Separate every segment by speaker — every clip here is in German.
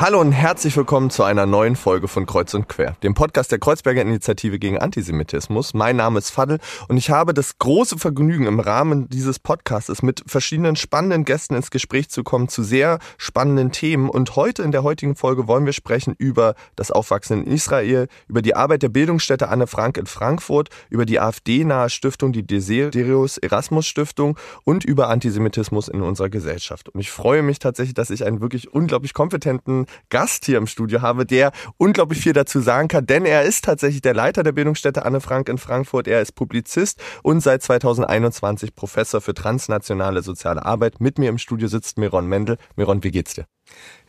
Speaker 1: Hallo und herzlich willkommen zu einer neuen Folge von Kreuz und Quer, dem Podcast der Kreuzberger Initiative gegen Antisemitismus. Mein Name ist Fadl und ich habe das große Vergnügen, im Rahmen dieses Podcasts mit verschiedenen spannenden Gästen ins Gespräch zu kommen zu sehr spannenden Themen. Und heute in der heutigen Folge wollen wir sprechen über das Aufwachsen in Israel, über die Arbeit der Bildungsstätte Anne Frank in Frankfurt, über die AfD-nahe Stiftung, die Desiderius Erasmus Stiftung und über Antisemitismus in unserer Gesellschaft. Und ich freue mich tatsächlich, dass ich einen wirklich unglaublich kompetenten Gast hier im Studio habe, der unglaublich viel dazu sagen kann, denn er ist tatsächlich der Leiter der Bildungsstätte Anne Frank in Frankfurt. Er ist Publizist und seit 2021 Professor für transnationale soziale Arbeit. Mit mir im Studio sitzt Miron Mendel. Miron, wie geht's dir?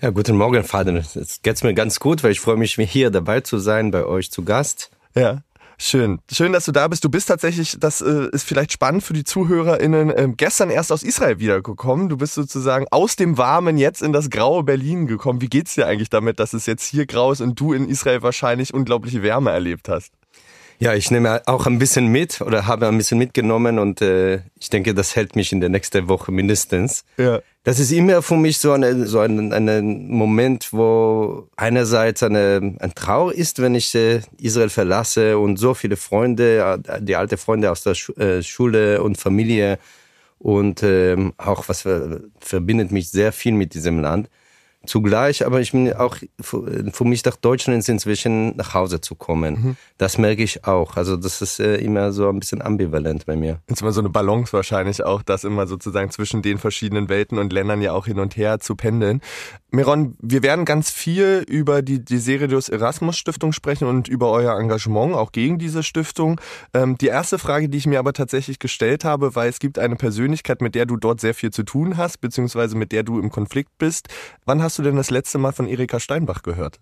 Speaker 2: Ja, guten Morgen, Vater. Es geht's mir ganz gut, weil ich freue mich, hier dabei zu sein, bei euch zu Gast.
Speaker 1: Ja. Schön. Schön, dass du da bist. Du bist tatsächlich, das äh, ist vielleicht spannend für die ZuhörerInnen, äh, gestern erst aus Israel wiedergekommen. Du bist sozusagen aus dem Warmen jetzt in das graue Berlin gekommen. Wie geht's dir eigentlich damit, dass es jetzt hier grau ist und du in Israel wahrscheinlich unglaubliche Wärme erlebt hast?
Speaker 2: Ja, ich nehme auch ein bisschen mit oder habe ein bisschen mitgenommen und äh, ich denke, das hält mich in der nächsten Woche mindestens. Ja. Das ist immer für mich so, eine, so ein, ein Moment, wo einerseits eine, ein Trauer ist, wenn ich äh, Israel verlasse und so viele Freunde, äh, die alte Freunde aus der äh, Schule und Familie und ähm, auch was verbindet mich sehr viel mit diesem Land zugleich, aber ich bin auch für mich nach Deutschland ist inzwischen nach Hause zu kommen. Mhm. Das merke ich auch. Also das ist äh, immer so ein bisschen ambivalent bei mir.
Speaker 1: Ist immer so eine Balance wahrscheinlich auch, das immer sozusagen zwischen den verschiedenen Welten und Ländern ja auch hin und her zu pendeln. Miron, wir werden ganz viel über die, die Seridius Erasmus Stiftung sprechen und über euer Engagement auch gegen diese Stiftung. Ähm, die erste Frage, die ich mir aber tatsächlich gestellt habe, weil es gibt eine Persönlichkeit, mit der du dort sehr viel zu tun hast, beziehungsweise mit der du im Konflikt bist. Wann hast du denn das letzte Mal von Erika Steinbach gehört?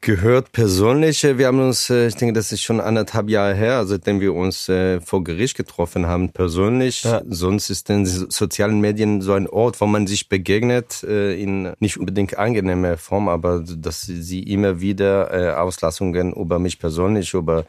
Speaker 2: gehört persönlich. Wir haben uns, äh, ich denke, das ist schon anderthalb Jahre her, seitdem wir uns äh, vor Gericht getroffen haben, persönlich. Ja. Sonst ist in sozialen Medien so ein Ort, wo man sich begegnet, äh, in nicht unbedingt angenehmer Form, aber dass sie immer wieder Auslassungen über mich persönlich, über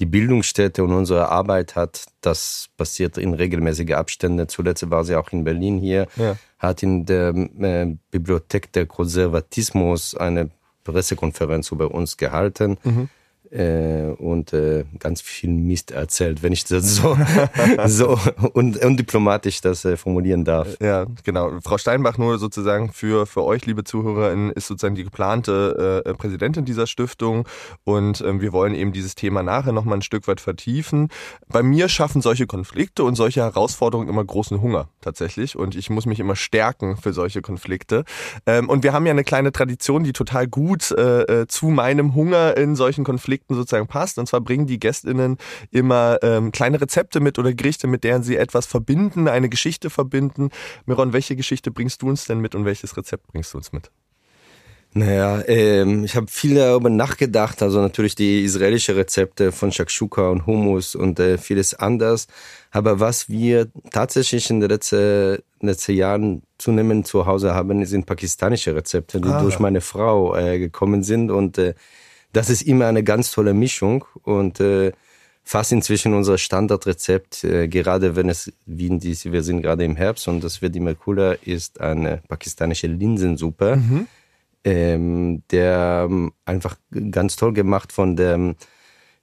Speaker 2: die Bildungsstätte und unsere Arbeit hat, das passiert in regelmäßigen Abständen. Zuletzt war sie auch in Berlin hier, ja. Hat in der äh, Bibliothek der Konservatismus eine Pressekonferenz über uns gehalten. Mhm äh, und äh, ganz viel Mist erzählt, wenn ich das so, so und, undiplomatisch das äh, formulieren darf.
Speaker 1: Ja, genau. Frau Steinbach nur sozusagen für, für euch, liebe ZuhörerInnen, ist sozusagen die geplante äh, Präsidentin dieser Stiftung und ähm, wir wollen eben dieses Thema nachher nochmal ein Stück weit vertiefen. Bei mir schaffen solche Konflikte und solche Herausforderungen immer großen Hunger tatsächlich und ich muss mich immer stärken für solche Konflikte. Ähm, und wir haben ja eine kleine Tradition, die total gut äh, äh zu meinem Hunger in solchen Konflikten sozusagen passt. Und zwar bringen die GästInnen immer ähm, kleine Rezepte mit oder Gerichte, mit deren sie etwas verbinden, eine Geschichte verbinden. Miron, welche Geschichte bringst du uns denn mit und welches Rezept bringst du uns mit?
Speaker 2: Naja, ähm, ich habe viel darüber nachgedacht. Also natürlich die israelische Rezepte von Shakshuka und Hummus und äh, vieles anders. Aber was wir tatsächlich in den letzten, letzten Jahren zunehmend zu Hause haben, sind pakistanische Rezepte, die ah. durch meine Frau äh, gekommen sind. Und äh, das ist immer eine ganz tolle Mischung und äh, fast inzwischen unser Standardrezept, äh, gerade wenn es wie in diese, wir sind gerade im Herbst und das wird immer cooler, ist eine pakistanische Linsensuppe, mhm. ähm, der ähm, einfach ganz toll gemacht von der äh,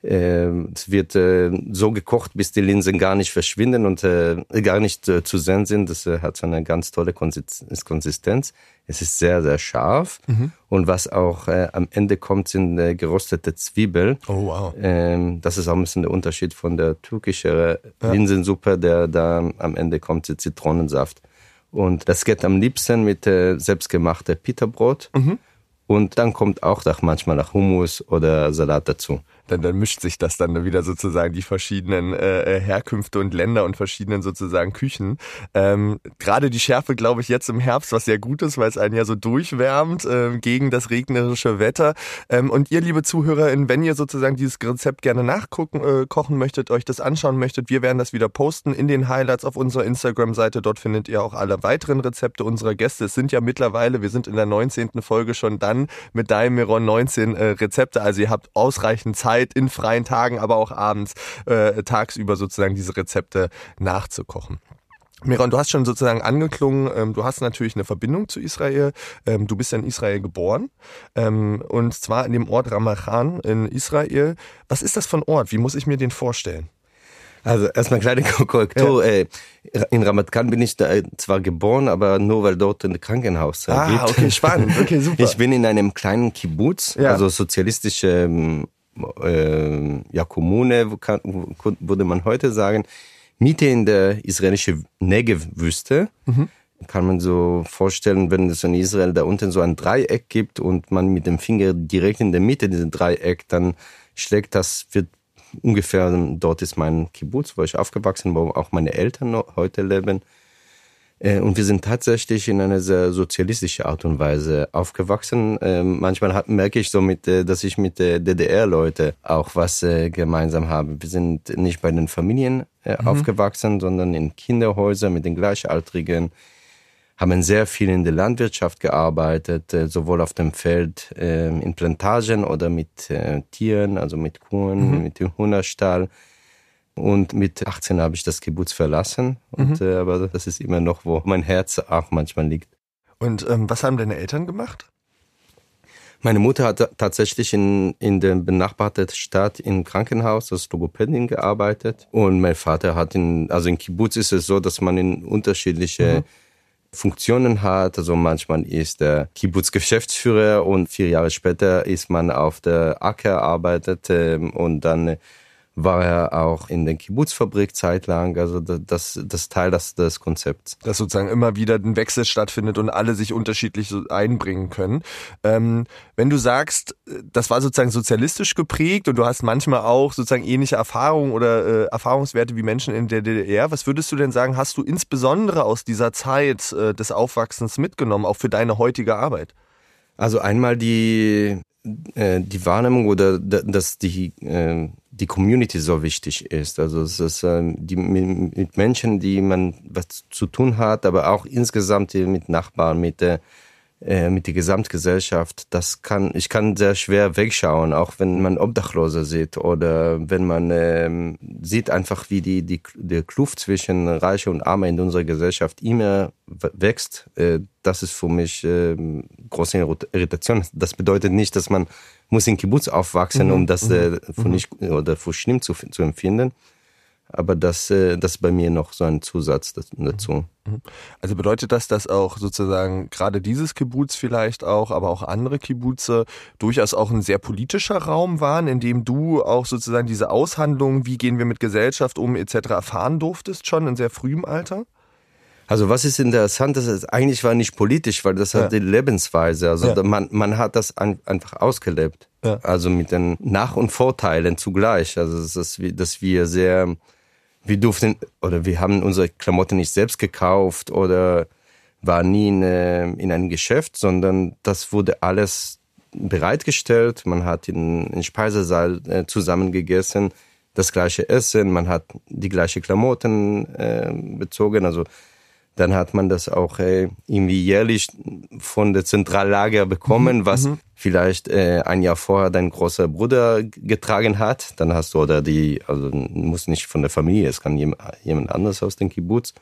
Speaker 2: es wird äh, so gekocht, bis die Linsen gar nicht verschwinden und äh, gar nicht äh, zu sehen sind. Das hat so eine ganz tolle Konsistenz. Es ist sehr, sehr scharf. Mhm. Und was auch am Ende kommt, sind geröstete Zwiebeln.
Speaker 1: Oh, wow.
Speaker 2: Ähm, das ist auch ein bisschen der Unterschied von der türkischen. Linsensuppe, der da am Ende kommt Zitronensaft. Und das geht am liebsten mit selbstgemachter Pita-Brot. Mhm. Und dann kommt auch manchmal nach Hummus oder Salat dazu
Speaker 1: dann, dann mischt sich das dann wieder sozusagen die verschiedenen äh, äh, Herkünfte und Länder und verschiedenen sozusagen Küchen. Ähm, Gerade die Schärfe, glaube ich, jetzt im Herbst, was sehr gut ist, weil es einen ja so durchwärmt äh, gegen das regnerische Wetter. Ähm, und ihr, liebe ZuhörerInnen, wenn ihr sozusagen dieses Rezept gerne nachgucken, äh, kochen möchtet, euch das anschauen möchtet, wir werden das wieder posten in den Highlights auf unserer Instagram-Seite. Dort findet ihr auch alle weiteren Rezepte unserer Gäste. Es sind ja mittlerweile, wir sind in der 19. Folge schon dann mit deinem Miron 19 äh, Rezepte, also ihr habt ausreichend Zeit Zeit in freien Tagen, aber auch abends, äh, tagsüber sozusagen diese Rezepte nachzukochen. Miron, du hast schon sozusagen angeklungen, ähm, du hast natürlich eine Verbindung zu Israel. Ähm, du bist ja in Israel geboren ähm, und zwar in dem Ort Ramachan in Israel. Was ist das für ein Ort? Wie muss ich mir den vorstellen?
Speaker 2: Also erstmal kleine Korrektur. Ja. In Ramat Khan bin ich da zwar geboren, aber nur weil dort ein Krankenhaus
Speaker 1: ah, gibt. Ah, okay, spannend. Okay, super.
Speaker 2: Ich bin in einem kleinen Kibbutz, ja. also sozialistische äh, ja, Kommune, würde man heute sagen, Mitte in der israelischen Negev-Wüste. Mhm. Kann man so vorstellen, wenn es in Israel da unten so ein Dreieck gibt und man mit dem Finger direkt in der Mitte dieses Dreieck, dann schlägt das, wird ungefähr, dort ist mein Kibbutz, wo ich aufgewachsen bin, wo auch meine Eltern heute leben. Äh, und wir sind tatsächlich in einer sehr sozialistischen Art und Weise aufgewachsen. Ähm, manchmal merke ich so, mit, äh, dass ich mit der DDR-Leute auch was äh, gemeinsam habe. Wir sind nicht bei den Familien mhm. aufgewachsen, sondern in Kinderhäusern mit den Gleichaltrigen haben sehr viel in der Landwirtschaft gearbeitet, sowohl auf dem Feld ähm, in Plantagen oder mit Tieren, also mit Kuhen, mhm. mit dem Hühnerstall. Und mit 18 habe ich das Kibbutz verlassen. Und, mhm. äh, aber das ist immer noch, wo mein Herz auch manchmal liegt.
Speaker 1: Und ähm, was haben deine Eltern gemacht?
Speaker 2: Meine Mutter hat tatsächlich in, in der benachbarten Stadt im Krankenhaus als Logopädin gearbeitet. Und mein Vater hat in, also in Kibbutz ist es so, dass man in unterschiedliche mhm. Funktionen hat. Also manchmal ist der Kibbutz Geschäftsführer und vier Jahre später ist man auf der Acker arbeitet ähm, und dann war er auch in der Kibbutzfabrik zeitlang, also das, das Teil des, des Konzepts.
Speaker 1: Dass sozusagen immer wieder ein Wechsel stattfindet und alle sich unterschiedlich so einbringen können. Ähm, wenn du sagst, das war sozusagen sozialistisch geprägt und du hast manchmal auch sozusagen ähnliche Erfahrungen oder äh, Erfahrungswerte wie Menschen in der DDR, was würdest du denn sagen, hast du insbesondere aus dieser Zeit äh, des Aufwachsens mitgenommen, auch für deine heutige Arbeit?
Speaker 2: Also einmal die äh, die Wahrnehmung oder dass die, äh, die Community so wichtig ist. Also es ist ähm, die, mit Menschen, die man was zu tun hat, aber auch insgesamt mit Nachbarn, mit der äh, mit der Gesamtgesellschaft, das kann, ich kann sehr schwer wegschauen, auch wenn man Obdachlose sieht oder wenn man ähm, sieht einfach, wie die, die, die Kluft zwischen Reiche und Arme in unserer Gesellschaft immer wächst. Äh, das ist für mich äh, große Irritation. Das bedeutet nicht, dass man muss in Kibbutz aufwachsen, mhm. um das äh, mhm. für nicht oder für schlimm zu, zu empfinden aber das, äh, das ist bei mir noch so ein Zusatz dazu.
Speaker 1: Mhm. Also bedeutet das, dass auch sozusagen gerade dieses Kibbutz vielleicht auch, aber auch andere Kibbuze durchaus auch ein sehr politischer Raum waren, in dem du auch sozusagen diese Aushandlungen, wie gehen wir mit Gesellschaft um etc. erfahren durftest schon in sehr frühem Alter?
Speaker 2: Also was ist interessant, das ist eigentlich war nicht politisch, weil das ja. hat die Lebensweise. Also ja. man, man hat das ein, einfach ausgelebt. Ja. Also mit den Nach- und Vorteilen zugleich. Also das ist, dass wir sehr wir durften oder wir haben unsere Klamotten nicht selbst gekauft oder war nie in, äh, in einem Geschäft, sondern das wurde alles bereitgestellt. Man hat in, in Speisesaal äh, zusammen gegessen, das gleiche Essen, man hat die gleiche Klamotten äh, bezogen. Also dann hat man das auch äh, irgendwie jährlich von der Zentrallager bekommen, mhm. was mhm. vielleicht äh, ein Jahr vorher dein großer Bruder getragen hat. Dann hast du oder die, also muss nicht von der Familie, es kann jemand anderes aus dem Kibbutz.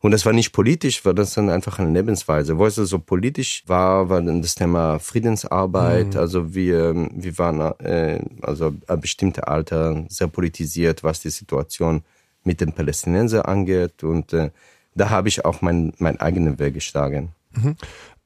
Speaker 2: Und das war nicht politisch, war das dann einfach eine Lebensweise. Wo es so politisch war, war dann das Thema Friedensarbeit. Mhm. Also wir, wir waren äh, also ein bestimmtes Alter sehr politisiert, was die Situation mit den Palästinensern angeht und äh, da habe ich auch meinen mein eigenen Weg geschlagen.
Speaker 1: Mhm.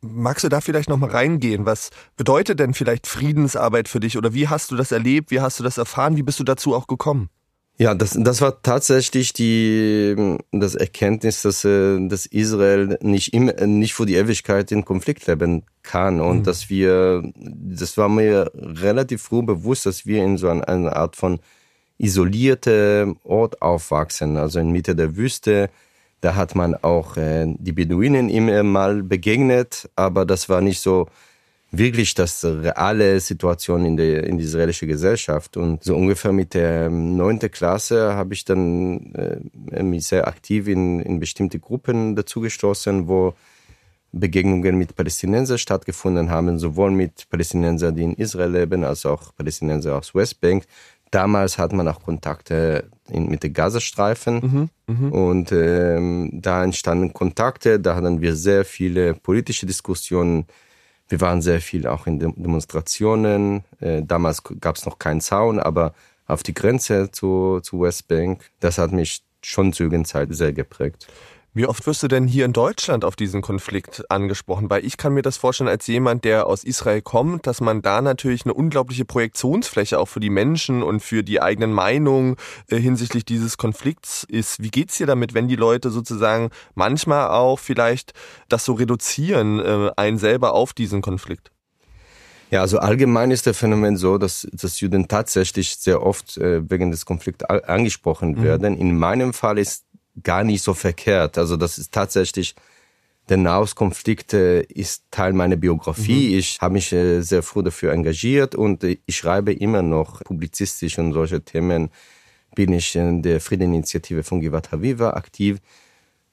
Speaker 1: Magst du da vielleicht nochmal reingehen? Was bedeutet denn vielleicht Friedensarbeit für dich oder wie hast du das erlebt? Wie hast du das erfahren? Wie bist du dazu auch gekommen?
Speaker 2: Ja, das, das war tatsächlich die, das Erkenntnis, dass, äh, dass Israel nicht immer, nicht für die Ewigkeit in Konflikt leben kann und mhm. dass wir, das war mir relativ früh bewusst, dass wir in so einer, einer Art von isolierte Ort aufwachsen, also in Mitte der Wüste, da hat man auch äh, die Beduinen immer mal begegnet, aber das war nicht so wirklich das reale Situation in der, in der israelischen Gesellschaft. Und so ungefähr mit der neunten Klasse habe ich dann äh, mich sehr aktiv in, in bestimmte Gruppen dazugestoßen, wo Begegnungen mit Palästinensern stattgefunden haben, sowohl mit Palästinensern, die in Israel leben, als auch Palästinenser aus Westbank. Damals hat man auch Kontakte in, mit den Gazastreifen mhm, mh. und ähm, da entstanden Kontakte, da hatten wir sehr viele politische Diskussionen. Wir waren sehr viel auch in Demonstrationen. Äh, damals gab es noch keinen Zaun, aber auf die Grenze zu, zu Westbank, das hat mich schon zu Jugendzeit sehr geprägt.
Speaker 1: Wie oft wirst du denn hier in Deutschland auf diesen Konflikt angesprochen? Weil ich kann mir das vorstellen als jemand, der aus Israel kommt, dass man da natürlich eine unglaubliche Projektionsfläche auch für die Menschen und für die eigenen Meinungen äh, hinsichtlich dieses Konflikts ist. Wie geht's dir damit, wenn die Leute sozusagen manchmal auch vielleicht das so reduzieren, äh, einen selber auf diesen Konflikt?
Speaker 2: Ja, also allgemein ist der Phänomen so, dass, dass Juden tatsächlich sehr oft äh, wegen des Konflikts angesprochen mhm. werden. In meinem Fall ist gar nicht so verkehrt. Also das ist tatsächlich, der Nahostkonflikt äh, ist Teil meiner Biografie. Mhm. Ich habe mich äh, sehr früh dafür engagiert und äh, ich schreibe immer noch publizistisch und solche Themen bin ich in der Friedeninitiative von Givat Haviva aktiv.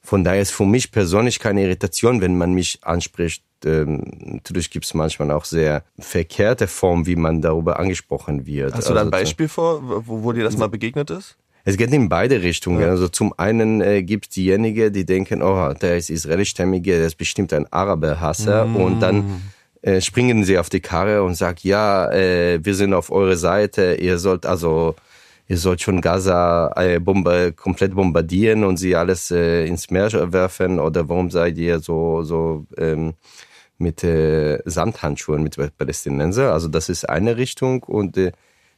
Speaker 2: Von daher ist für mich persönlich keine Irritation, wenn man mich anspricht. Ähm, natürlich gibt es manchmal auch sehr verkehrte Formen, wie man darüber angesprochen wird.
Speaker 1: Hast du da ein also Beispiel vor, wo, wo dir das mal begegnet ist?
Speaker 2: Es geht in beide Richtungen. Ja. Also zum einen äh, gibt es diejenigen, die denken, oh, der ist israelistämmige, der ist bestimmt ein Araberhasser. Mm. Und dann äh, springen sie auf die Karre und sagen, ja, äh, wir sind auf eurer Seite, ihr sollt also ihr sollt schon Gaza äh, bombe, komplett bombardieren und sie alles äh, ins Meer werfen oder warum seid ihr so so ähm, mit äh, Sandhandschuhen mit Palästinenser? Also das ist eine Richtung und äh,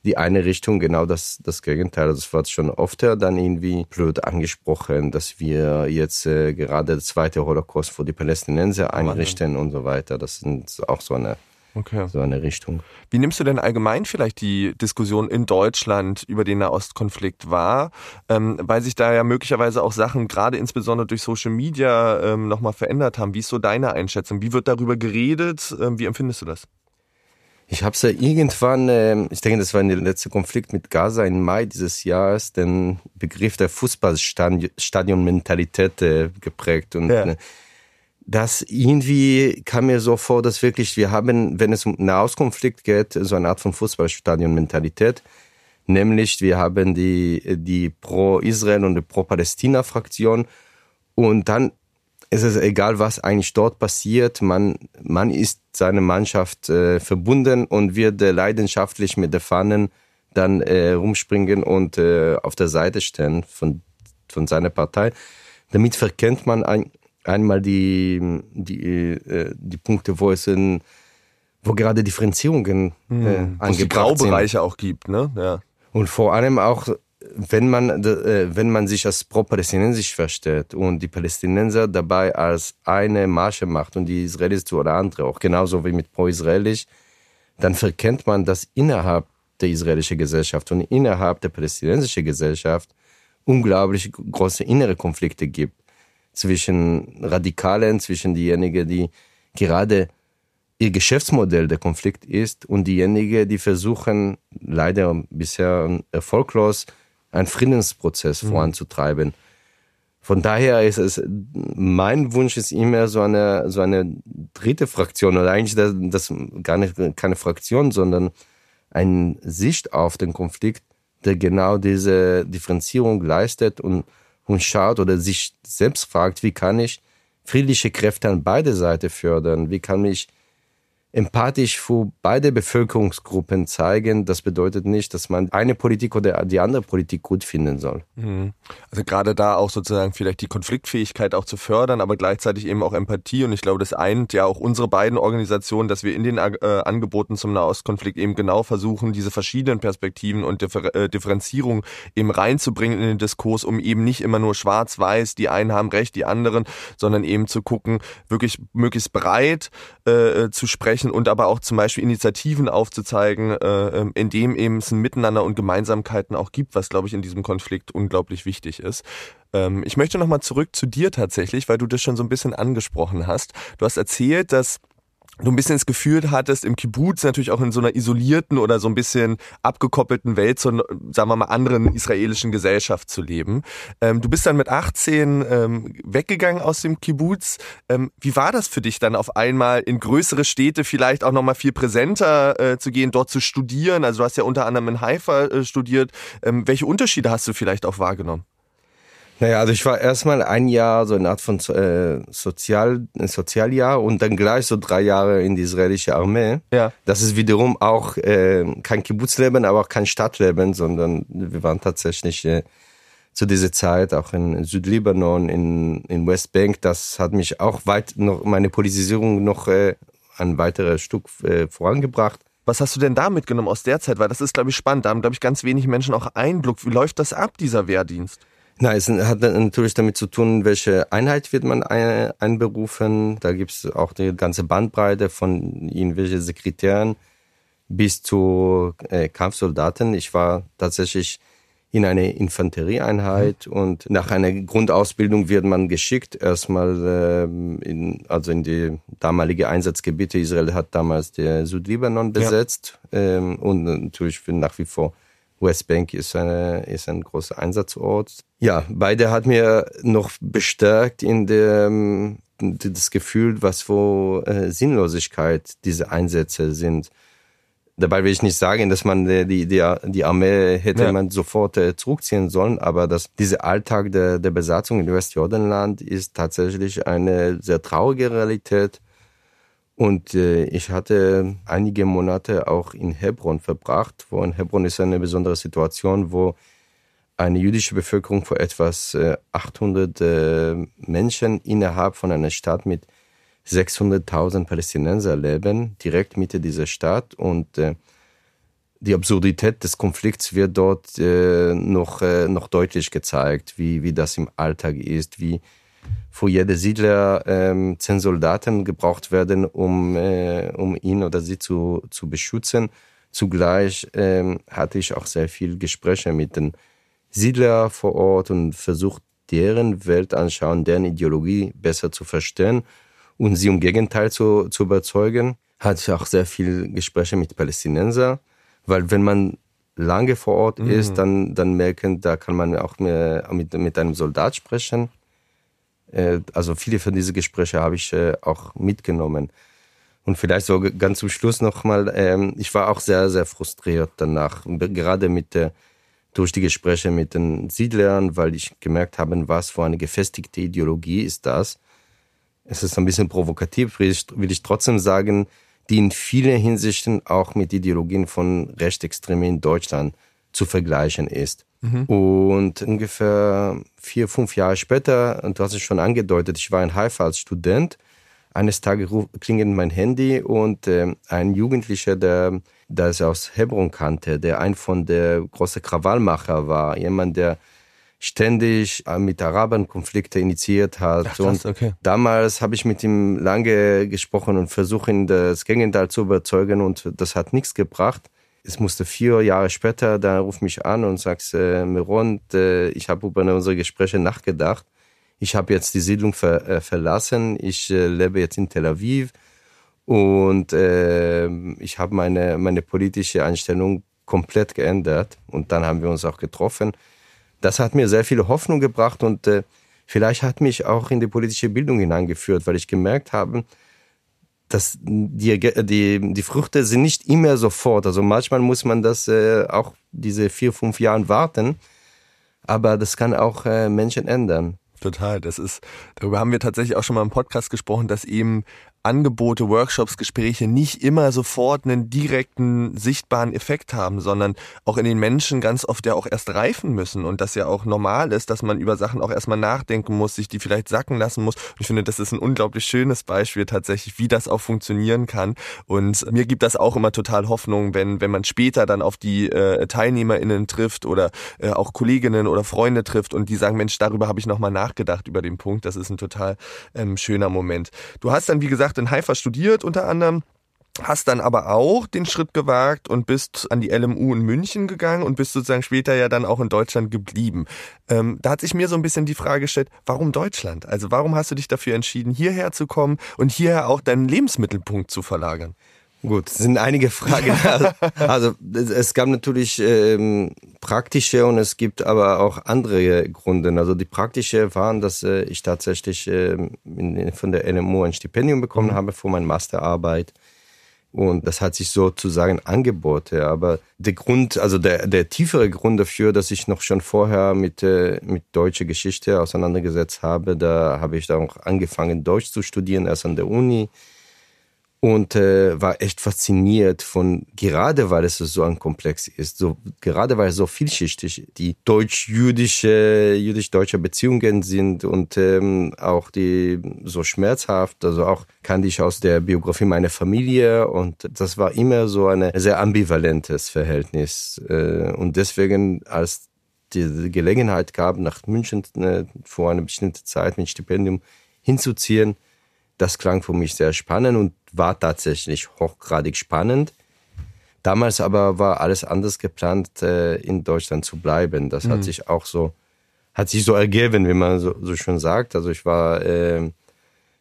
Speaker 2: die eine Richtung genau das, das Gegenteil. Also es wird schon oft dann irgendwie blöd angesprochen, dass wir jetzt äh, gerade der zweite Holocaust für die Palästinenser einrichten und so weiter. Das sind auch so eine Okay. So eine Richtung.
Speaker 1: Wie nimmst du denn allgemein vielleicht die Diskussion in Deutschland über den Nahostkonflikt wahr? Ähm, weil sich da ja möglicherweise auch Sachen gerade insbesondere durch Social Media ähm, nochmal verändert haben. Wie ist so deine Einschätzung? Wie wird darüber geredet? Ähm, wie empfindest du das?
Speaker 2: Ich habe es ja irgendwann, äh, ich denke, das war der letzte Konflikt mit Gaza im Mai dieses Jahres, den Begriff der Fußballstadion-Mentalität äh, geprägt. Und ja. äh, das irgendwie kam mir so vor, dass wirklich wir haben, wenn es um Nahostkonflikt geht, so eine Art von Fußballstadion-Mentalität. Nämlich wir haben die, die Pro-Israel und die Pro-Palästina-Fraktion. Und dann es ist egal, was eigentlich dort passiert. Man, man ist seine Mannschaft äh, verbunden und wird äh, leidenschaftlich mit der Fahnen dann äh, rumspringen und äh, auf der Seite stehen von, von seiner Partei. Damit verkennt man ein, einmal die, die, äh, die Punkte, wo es in, wo gerade Differenzierungen äh, hm, angebracht
Speaker 1: es Graubereiche auch gibt, ne? Ja.
Speaker 2: Und vor allem auch wenn man, äh, wenn man sich als pro-palästinensisch versteht und die Palästinenser dabei als eine Marche macht und die Israelis zu oder andere auch genauso wie mit pro-israelisch, dann verkennt man, dass innerhalb der israelischen Gesellschaft und innerhalb der palästinensischen Gesellschaft unglaublich große innere Konflikte gibt zwischen Radikalen, zwischen diejenigen, die gerade ihr Geschäftsmodell der Konflikt ist und diejenigen, die versuchen, leider bisher erfolglos, einen Friedensprozess mhm. voranzutreiben. Von daher ist es, mein Wunsch ist immer so eine, so eine dritte Fraktion oder eigentlich das, das gar nicht keine Fraktion, sondern eine Sicht auf den Konflikt, der genau diese Differenzierung leistet und, und schaut oder sich selbst fragt, wie kann ich friedliche Kräfte an beide Seiten fördern? Wie kann ich empathisch für beide Bevölkerungsgruppen zeigen. Das bedeutet nicht, dass man eine Politik oder die andere Politik gut finden soll.
Speaker 1: Mhm. Also gerade da auch sozusagen vielleicht die Konfliktfähigkeit auch zu fördern, aber gleichzeitig eben auch Empathie. Und ich glaube, das eint ja auch unsere beiden Organisationen, dass wir in den äh, Angeboten zum Nahostkonflikt eben genau versuchen, diese verschiedenen Perspektiven und Differ äh, Differenzierung eben reinzubringen in den Diskurs, um eben nicht immer nur schwarz-weiß, die einen haben recht, die anderen, sondern eben zu gucken, wirklich möglichst breit äh, äh zu sprechen ansprechen und aber auch zum Beispiel Initiativen aufzuzeigen, äh, ähm, in dem eben es ein Miteinander und Gemeinsamkeiten auch gibt, was, glaube ich, in diesem Konflikt unglaublich wichtig ist. Ähm, ich möchte nochmal zurück zu dir tatsächlich, weil du das schon so ein bisschen angesprochen hast. Du hast erzählt, dass du ein bisschen das Gefühl hattest, im Kibbutz natürlich auch in so einer isolierten oder so ein bisschen abgekoppelten Welt, so, sagen wir mal, anderen israelischen Gesellschaft zu leben. Ähm, du bist dann mit 18 ähm, weggegangen aus dem Kibbutz. Ähm, wie war das für dich dann auf einmal in größere Städte vielleicht auch nochmal viel präsenter äh, zu gehen, dort zu studieren? Also du hast ja unter anderem in Haifa äh, studiert. Ähm, welche Unterschiede hast du vielleicht auch wahrgenommen?
Speaker 2: Naja, also ich war erstmal ein Jahr so eine Art von äh, Sozial, Sozialjahr und dann gleich so drei Jahre in die israelische Armee. Ja. Das ist wiederum auch äh, kein Kibbutzleben, aber auch kein Stadtleben, sondern wir waren tatsächlich äh, zu dieser Zeit auch in Südlibanon, in, in Westbank. Das hat mich auch weit noch meine Politisierung noch äh, ein weiteres Stück äh, vorangebracht.
Speaker 1: Was hast du denn da mitgenommen aus der Zeit? Weil das ist, glaube ich, spannend. Da haben, glaube ich, ganz wenig Menschen auch Einblick. Wie läuft das ab, dieser Wehrdienst?
Speaker 2: Na, es hat natürlich damit zu tun, welche Einheit wird man einberufen. Da gibt es auch die ganze Bandbreite von irgendwelchen Sekretären bis zu äh, Kampfsoldaten. Ich war tatsächlich in eine Infanterieeinheit mhm. und nach einer Grundausbildung wird man geschickt erstmal ähm, in, also in die damalige Einsatzgebiete. Israel hat damals der Südlibanon besetzt ja. ähm, und natürlich nach wie vor Westbank ist, eine, ist ein großer Einsatzort. Ja, beide hat mir noch bestärkt in dem das Gefühl, was wo äh, Sinnlosigkeit diese Einsätze sind. Dabei will ich nicht sagen, dass man die, die, die Armee hätte ja. man sofort äh, zurückziehen sollen, aber dass dieser Alltag der, der Besatzung in Westjordanland ist tatsächlich eine sehr traurige Realität. Und äh, ich hatte einige Monate auch in Hebron verbracht, wo in Hebron ist eine besondere Situation, wo eine jüdische Bevölkerung vor etwas äh, 800 äh, Menschen innerhalb von einer Stadt mit 600.000 Palästinenser leben, direkt Mitte dieser Stadt. Und äh, die Absurdität des Konflikts wird dort äh, noch, äh, noch deutlich gezeigt, wie, wie das im Alltag ist, wie vor jeder Siedler ähm, zehn Soldaten gebraucht werden, um, äh, um ihn oder sie zu, zu beschützen. Zugleich ähm, hatte ich auch sehr viel Gespräche mit den Siedlern vor Ort und versucht, deren Weltanschauung, deren Ideologie besser zu verstehen und sie um Gegenteil zu, zu überzeugen. Hatte ich auch sehr viel Gespräche mit Palästinensern, weil wenn man lange vor Ort mhm. ist, dann, dann merken, da kann man auch mit, mit einem Soldat sprechen also viele von diesen Gesprächen habe ich äh, auch mitgenommen. Und vielleicht so ganz zum Schluss nochmal, ähm, ich war auch sehr, sehr frustriert danach, gerade mit der, durch die Gespräche mit den Siedlern, weil ich gemerkt habe, was für eine gefestigte Ideologie ist das. Es ist ein bisschen provokativ, will ich trotzdem sagen, die in vielen Hinsichten auch mit Ideologien von Rechtsextremen in Deutschland zu vergleichen ist. Mhm. Und ungefähr vier, fünf Jahre später, und du hast es schon angedeutet, ich war in Haifa als Student. Eines Tages klingelt mein Handy und äh, ein Jugendlicher, der das aus Hebron kannte, der ein von der großen Krawallmacher war, jemand, der ständig äh, mit Arabern Konflikte initiiert hat. Ach, krass, und okay. damals habe ich mit ihm lange gesprochen und versucht, ihn das Gegenteil zu überzeugen und das hat nichts gebracht es musste vier Jahre später, da ruft mich an und sagt, äh, Miron, äh, ich habe über unsere Gespräche nachgedacht. Ich habe jetzt die Siedlung ver, äh, verlassen. Ich äh, lebe jetzt in Tel Aviv und äh, ich habe meine, meine politische Einstellung komplett geändert. Und dann haben wir uns auch getroffen. Das hat mir sehr viel Hoffnung gebracht und äh, vielleicht hat mich auch in die politische Bildung hineingeführt, weil ich gemerkt habe, dass die, die, die Früchte sind nicht immer sofort. Also manchmal muss man das äh, auch diese vier, fünf Jahren warten. Aber das kann auch äh, Menschen ändern.
Speaker 1: Total. Das ist, darüber haben wir tatsächlich auch schon mal im Podcast gesprochen, dass eben Angebote, Workshops, Gespräche nicht immer sofort einen direkten, sichtbaren Effekt haben, sondern auch in den Menschen ganz oft ja auch erst reifen müssen und das ja auch normal ist, dass man über Sachen auch erstmal nachdenken muss, sich die vielleicht sacken lassen muss. Und ich finde, das ist ein unglaublich schönes Beispiel tatsächlich, wie das auch funktionieren kann. Und mir gibt das auch immer total Hoffnung, wenn, wenn man später dann auf die äh, TeilnehmerInnen trifft oder äh, auch Kolleginnen oder Freunde trifft und die sagen, Mensch, darüber habe ich nochmal nachgedacht über den Punkt. Das ist ein total ähm, schöner Moment. Du hast dann, wie gesagt, gesagt, in Haifa studiert unter anderem hast dann aber auch den Schritt gewagt und bist an die LMU in München gegangen und bist sozusagen später ja dann auch in Deutschland geblieben. Ähm, da hat sich mir so ein bisschen die Frage gestellt, warum Deutschland? Also warum hast du dich dafür entschieden, hierher zu kommen und hierher auch deinen Lebensmittelpunkt zu verlagern?
Speaker 2: Gut, es sind einige Fragen. also es gab natürlich ähm, praktische und es gibt aber auch andere Gründe. Also die praktische waren, dass äh, ich tatsächlich äh, in, von der LMU ein Stipendium bekommen mhm. habe für meine Masterarbeit. Und das hat sich sozusagen angeboten. Aber der Grund, also der, der tiefere Grund dafür, dass ich noch schon vorher mit, äh, mit deutscher Geschichte auseinandergesetzt habe, da habe ich dann auch angefangen, Deutsch zu studieren, erst an der Uni und äh, war echt fasziniert von gerade weil es so ein Komplex ist, so gerade weil es so vielschichtig die deutsch-jüdische, jüdisch-deutsche Beziehungen sind und ähm, auch die so schmerzhaft, also auch kannte ich aus der Biografie meiner Familie und das war immer so ein sehr ambivalentes Verhältnis äh, und deswegen als die Gelegenheit gab, nach München äh, vor einer bestimmten Zeit mit Stipendium hinzuziehen, das klang für mich sehr spannend und war tatsächlich hochgradig spannend. Damals aber war alles anders geplant, äh, in Deutschland zu bleiben. Das mhm. hat sich auch so, hat sich so ergeben, wie man so, so schon sagt. Also ich war äh,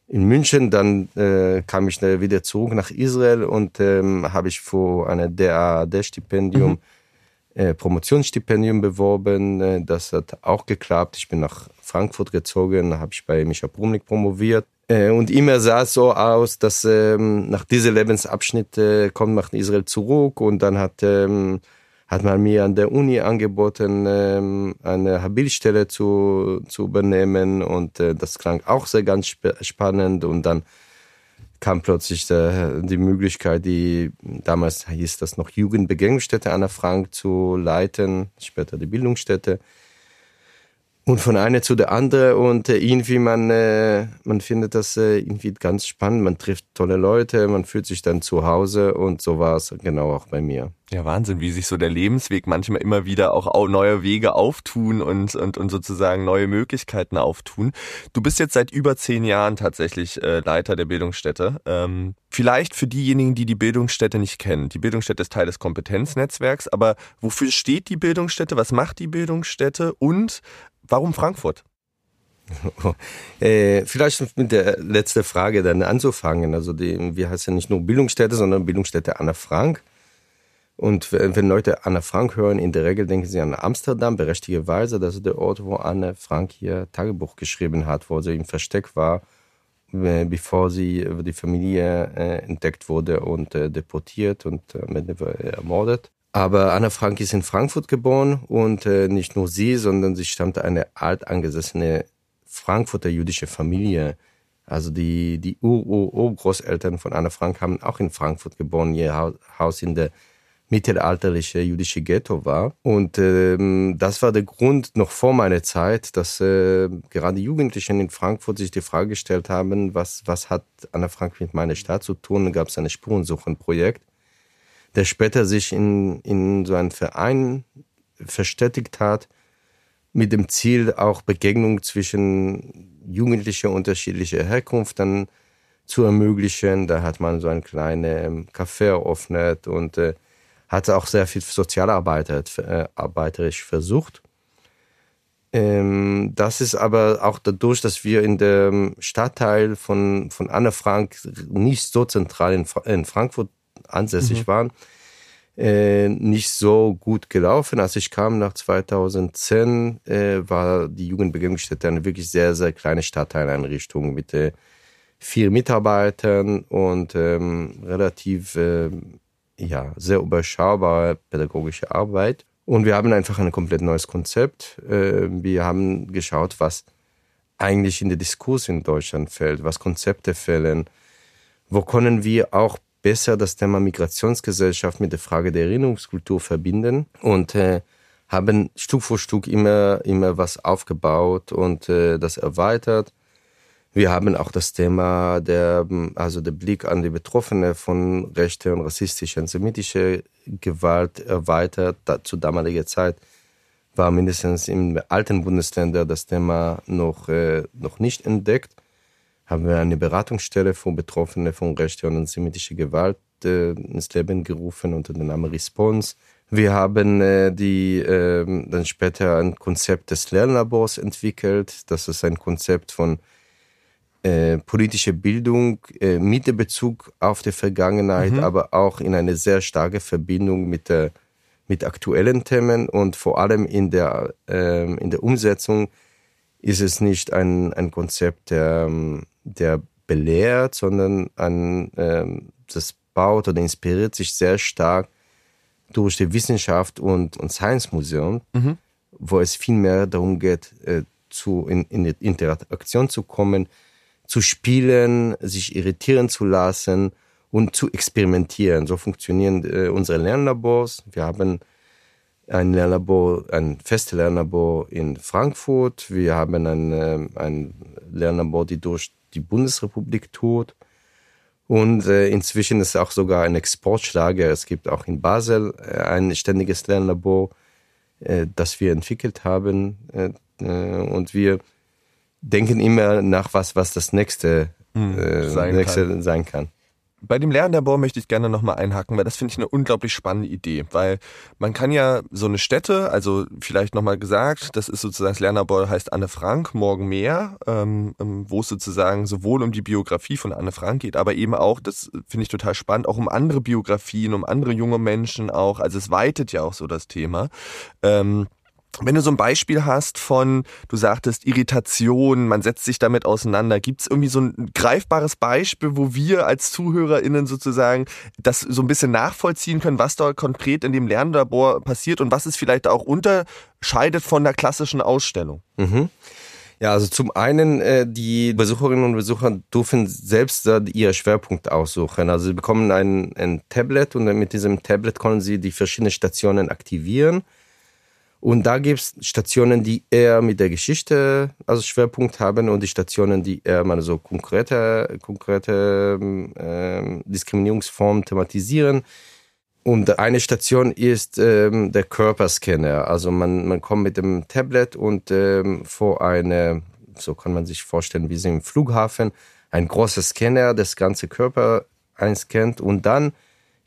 Speaker 2: in München, dann äh, kam ich wieder zurück nach Israel und ähm, habe ich für eine DAAD-Stipendium, mhm. äh, Promotionsstipendium beworben. Äh, das hat auch geklappt. Ich bin nach Frankfurt gezogen, habe ich bei Micha Brumlik promoviert. Äh, und immer sah es so aus, dass ähm, nach diesem Lebensabschnitt äh, kommt nach Israel zurück und dann hat, ähm, hat man mir an der Uni angeboten, ähm, eine Habilstelle zu, zu übernehmen und äh, das klang auch sehr ganz sp spannend und dann kam plötzlich äh, die Möglichkeit, die damals hieß das noch Jugendbegegnungsstätte Anna Frank zu leiten, später die Bildungsstätte. Und von einer zu der anderen und äh, irgendwie man, äh, man findet das äh, irgendwie ganz spannend. Man trifft tolle Leute, man fühlt sich dann zu Hause und so war es genau auch bei mir.
Speaker 1: Ja, Wahnsinn, wie sich so der Lebensweg manchmal immer wieder auch neue Wege auftun und, und, und sozusagen neue Möglichkeiten auftun. Du bist jetzt seit über zehn Jahren tatsächlich äh, Leiter der Bildungsstätte. Ähm, vielleicht für diejenigen, die die Bildungsstätte nicht kennen. Die Bildungsstätte ist Teil des Kompetenznetzwerks, aber wofür steht die Bildungsstätte? Was macht die Bildungsstätte? Und Warum Frankfurt?
Speaker 2: äh, vielleicht mit der letzten Frage dann anzufangen. Also die, wir heißen ja nicht nur Bildungsstätte, sondern Bildungsstätte Anna Frank. Und wenn Leute Anna Frank hören, in der Regel denken sie an Amsterdam, berechtigterweise. Das ist der Ort, wo Anne Frank ihr Tagebuch geschrieben hat, wo sie im Versteck war, äh, bevor sie über die Familie äh, entdeckt wurde und deportiert und ermordet. Aber Anna Frank ist in Frankfurt geboren und äh, nicht nur sie, sondern sie stammte eine altangesessene Frankfurter jüdische Familie. Also die, die Ur-Ur-Urgroßeltern von Anna Frank haben auch in Frankfurt geboren. Ihr Haus in der mittelalterliche jüdische Ghetto war. Und ähm, das war der Grund noch vor meiner Zeit, dass äh, gerade Jugendlichen in Frankfurt sich die Frage gestellt haben, was, was hat Anna Frank mit meiner Stadt zu tun? Da gab es ein Spurensuchenprojekt der später sich in, in so einen Verein verstetigt hat, mit dem Ziel, auch Begegnung zwischen Jugendlichen unterschiedlicher Herkunft dann zu ermöglichen. Da hat man so ein kleines ähm, Café eröffnet und äh, hat auch sehr viel sozialarbeiterisch äh, versucht. Ähm, das ist aber auch dadurch, dass wir in dem Stadtteil von, von Anne Frank nicht so zentral in, in Frankfurt ansässig mhm. waren, äh, nicht so gut gelaufen. Als ich kam nach 2010, äh, war die Jugendbegegnungsstätte eine wirklich sehr, sehr kleine Stadtteileinrichtung mit äh, vier Mitarbeitern und ähm, relativ äh, ja, sehr überschaubare pädagogische Arbeit. Und wir haben einfach ein komplett neues Konzept. Äh, wir haben geschaut, was eigentlich in der Diskurs in Deutschland fällt, was Konzepte fehlen, wo können wir auch besser das Thema Migrationsgesellschaft mit der Frage der Erinnerungskultur verbinden und äh, haben Stück für Stück immer, immer was aufgebaut und äh, das erweitert. Wir haben auch das Thema der, also der Blick an die Betroffene von rechter und rassistischer, antisemitischer Gewalt erweitert. Da, zu damaliger Zeit war mindestens im alten Bundesländer das Thema noch, äh, noch nicht entdeckt haben wir eine Beratungsstelle für Betroffene von rechter und antisemitischer Gewalt äh, ins Leben gerufen unter dem Namen Response. Wir haben äh, die äh, dann später ein Konzept des Lernlabors entwickelt. Das ist ein Konzept von äh, politischer Bildung äh, mit dem Bezug auf die Vergangenheit, mhm. aber auch in eine sehr starke Verbindung mit der mit aktuellen Themen und vor allem in der äh, in der Umsetzung ist es nicht ein ein Konzept der der belehrt, sondern ein ähm, das baut oder inspiriert sich sehr stark durch die Wissenschaft und, und Science Museum, mhm. wo es viel mehr darum geht, äh, zu, in, in die Interaktion zu kommen, zu spielen, sich irritieren zu lassen und zu experimentieren. So funktionieren äh, unsere Lernlabors. Wir haben ein Lernlabor, ein festes Lernlabor in Frankfurt. Wir haben ein, äh, ein Lernlabor, die durch die Bundesrepublik tourt. Und äh, inzwischen ist auch sogar ein Exportschlager. Es gibt auch in Basel äh, ein ständiges Lernlabor, äh, das wir entwickelt haben. Äh, äh und wir denken immer nach was, was das nächste, hm, sein, nächste kann. sein kann.
Speaker 1: Bei dem Lernlabor möchte ich gerne nochmal einhaken, weil das finde ich eine unglaublich spannende Idee, weil man kann ja so eine Stätte, also vielleicht nochmal gesagt, das ist sozusagen, das Lernlabor heißt Anne Frank, morgen mehr, ähm, ähm, wo es sozusagen sowohl um die Biografie von Anne Frank geht, aber eben auch, das finde ich total spannend, auch um andere Biografien, um andere junge Menschen auch, also es weitet ja auch so das Thema. Ähm, wenn du so ein Beispiel hast von, du sagtest Irritation, man setzt sich damit auseinander, gibt es irgendwie so ein greifbares Beispiel, wo wir als ZuhörerInnen sozusagen das so ein bisschen nachvollziehen können, was da konkret in dem Lernlabor passiert und was es vielleicht auch unterscheidet von der klassischen Ausstellung?
Speaker 2: Mhm. Ja, also zum einen, äh, die Besucherinnen und Besucher dürfen selbst äh, ihr Schwerpunkt aussuchen. Also sie bekommen ein, ein Tablet und mit diesem Tablet können sie die verschiedenen Stationen aktivieren. Und da gibt es Stationen, die eher mit der Geschichte als Schwerpunkt haben und die Stationen, die eher mal so konkrete, konkrete äh, Diskriminierungsformen thematisieren. Und eine Station ist ähm, der Körperscanner. Also man, man kommt mit dem Tablet und ähm, vor eine, so kann man sich vorstellen, wie sie im Flughafen, ein großer Scanner, das ganze Körper einscannt und dann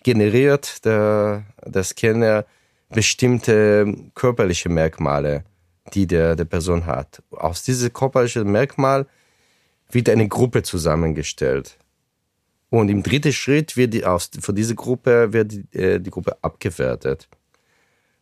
Speaker 2: generiert der, der Scanner bestimmte körperliche Merkmale, die der, der Person hat. Aus diesem körperlichen Merkmal wird eine Gruppe zusammengestellt. Und im dritten Schritt wird die, aus, für diese Gruppe wird die, äh, die Gruppe abgewertet.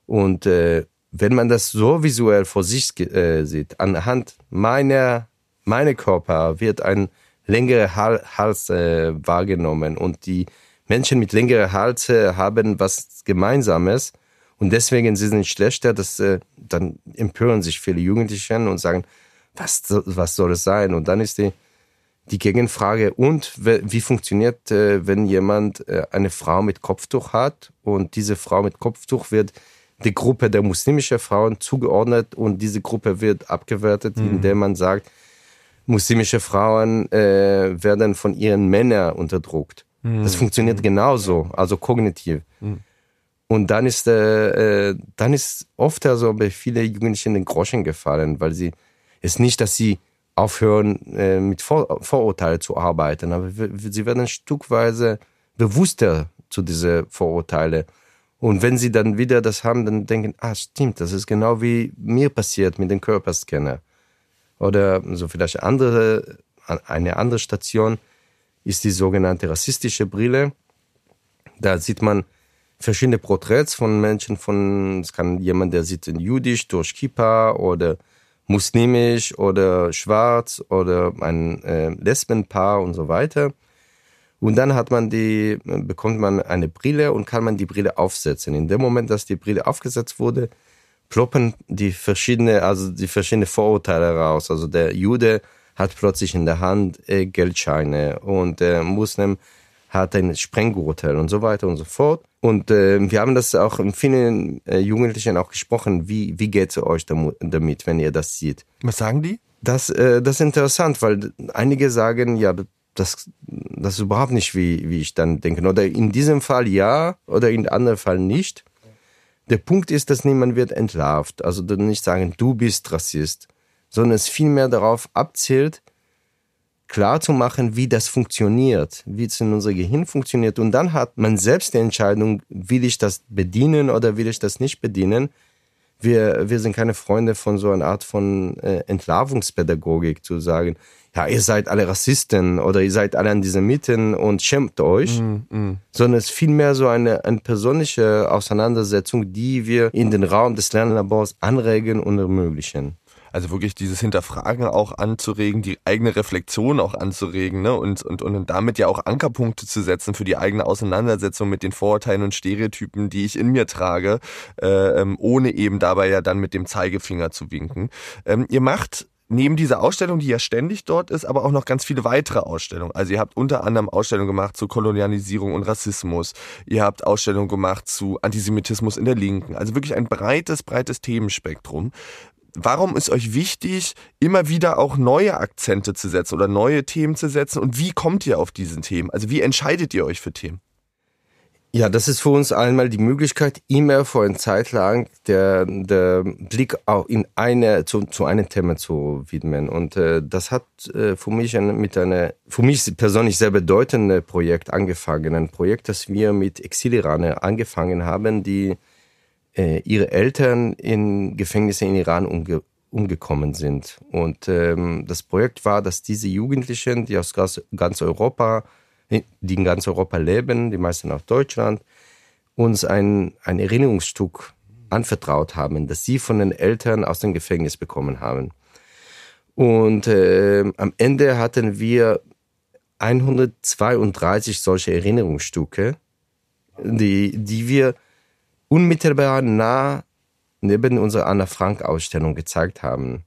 Speaker 2: Und äh, wenn man das so visuell vor sich äh, sieht, anhand meiner, meiner Körper wird ein längerer Hals äh, wahrgenommen und die Menschen mit längeren Halse haben was Gemeinsames und deswegen sie sind schlechter, dass äh, dann empören sich viele Jugendliche und sagen, was, was soll es sein? Und dann ist die, die Gegenfrage, und wie funktioniert, äh, wenn jemand äh, eine Frau mit Kopftuch hat und diese Frau mit Kopftuch wird die Gruppe der muslimischen Frauen zugeordnet und diese Gruppe wird abgewertet, mhm. indem man sagt, muslimische Frauen äh, werden von ihren Männern unterdrückt. Mhm. Das funktioniert genauso, also kognitiv. Mhm. Und dann ist, äh, äh, dann ist oft also bei vielen Jugendlichen den Groschen gefallen, weil sie es nicht, dass sie aufhören, äh, mit Vor Vorurteilen zu arbeiten, aber sie werden stückweise bewusster zu diese Vorurteile. Und wenn sie dann wieder das haben, dann denken, ah, stimmt, das ist genau wie mir passiert mit dem Körperscanner. Oder so vielleicht andere, eine andere Station ist die sogenannte rassistische Brille. Da sieht man verschiedene Porträts von Menschen, von, es kann jemand, der sieht in jüdisch durch Kippa oder muslimisch oder schwarz oder ein äh, Lesbenpaar und so weiter. Und dann hat man die, bekommt man eine Brille und kann man die Brille aufsetzen. In dem Moment, dass die Brille aufgesetzt wurde, ploppen die verschiedene, also die verschiedenen Vorurteile raus. Also der Jude hat plötzlich in der Hand äh, Geldscheine und der Muslim hat ein Sprenggurtel und so weiter und so fort. Und äh, wir haben das auch in vielen äh, Jugendlichen auch gesprochen. Wie, wie geht es euch damit, wenn ihr das seht?
Speaker 1: Was sagen die?
Speaker 2: Das, äh, das ist interessant, weil einige sagen, ja, das, das ist überhaupt nicht, wie, wie ich dann denke. Oder in diesem Fall ja, oder in anderen Fall nicht. Der Punkt ist, dass niemand wird entlarvt. Also nicht sagen, du bist Rassist, sondern es vielmehr darauf abzielt, klar zu machen, wie das funktioniert, wie es in unser Gehirn funktioniert. Und dann hat man selbst die Entscheidung, will ich das bedienen oder will ich das nicht bedienen. Wir, wir sind keine Freunde von so einer Art von äh, Entlarvungspädagogik zu sagen, ja, ihr seid alle Rassisten oder ihr seid alle Antisemiten und schämt euch, mm, mm. sondern es ist vielmehr so eine, eine persönliche Auseinandersetzung, die wir in den Raum des Lernlabors anregen und ermöglichen.
Speaker 1: Also wirklich dieses Hinterfragen auch anzuregen, die eigene Reflexion auch anzuregen ne? und, und, und damit ja auch Ankerpunkte zu setzen für die eigene Auseinandersetzung mit den Vorurteilen und Stereotypen, die ich in mir trage, äh, ähm, ohne eben dabei ja dann mit dem Zeigefinger zu winken. Ähm, ihr macht neben dieser Ausstellung, die ja ständig dort ist, aber auch noch ganz viele weitere Ausstellungen. Also ihr habt unter anderem Ausstellungen gemacht zu Kolonialisierung und Rassismus. Ihr habt Ausstellungen gemacht zu Antisemitismus in der Linken. Also wirklich ein breites, breites Themenspektrum. Warum ist euch wichtig, immer wieder auch neue Akzente zu setzen oder neue Themen zu setzen? Und wie kommt ihr auf diesen Themen? Also wie entscheidet ihr euch für Themen?
Speaker 2: Ja, das ist für uns einmal die Möglichkeit, immer vor eine Zeit lang der, der Blick auch in eine, zu, zu einem Thema zu widmen. Und äh, das hat äh, für mich ein, mit einer, für mich persönlich sehr bedeutende Projekt angefangen. Ein Projekt, das wir mit Exiliraner angefangen haben, die äh, ihre Eltern in Gefängnisse in Iran umge umgekommen sind. Und ähm, das Projekt war, dass diese Jugendlichen, die aus ganz, Europa die in ganz Europa leben, die meisten auch Deutschland, uns ein, ein Erinnerungsstück anvertraut haben, das sie von den Eltern aus dem Gefängnis bekommen haben. Und äh, am Ende hatten wir 132 solche Erinnerungsstücke, die, die wir unmittelbar nah neben unserer Anna Frank Ausstellung gezeigt haben.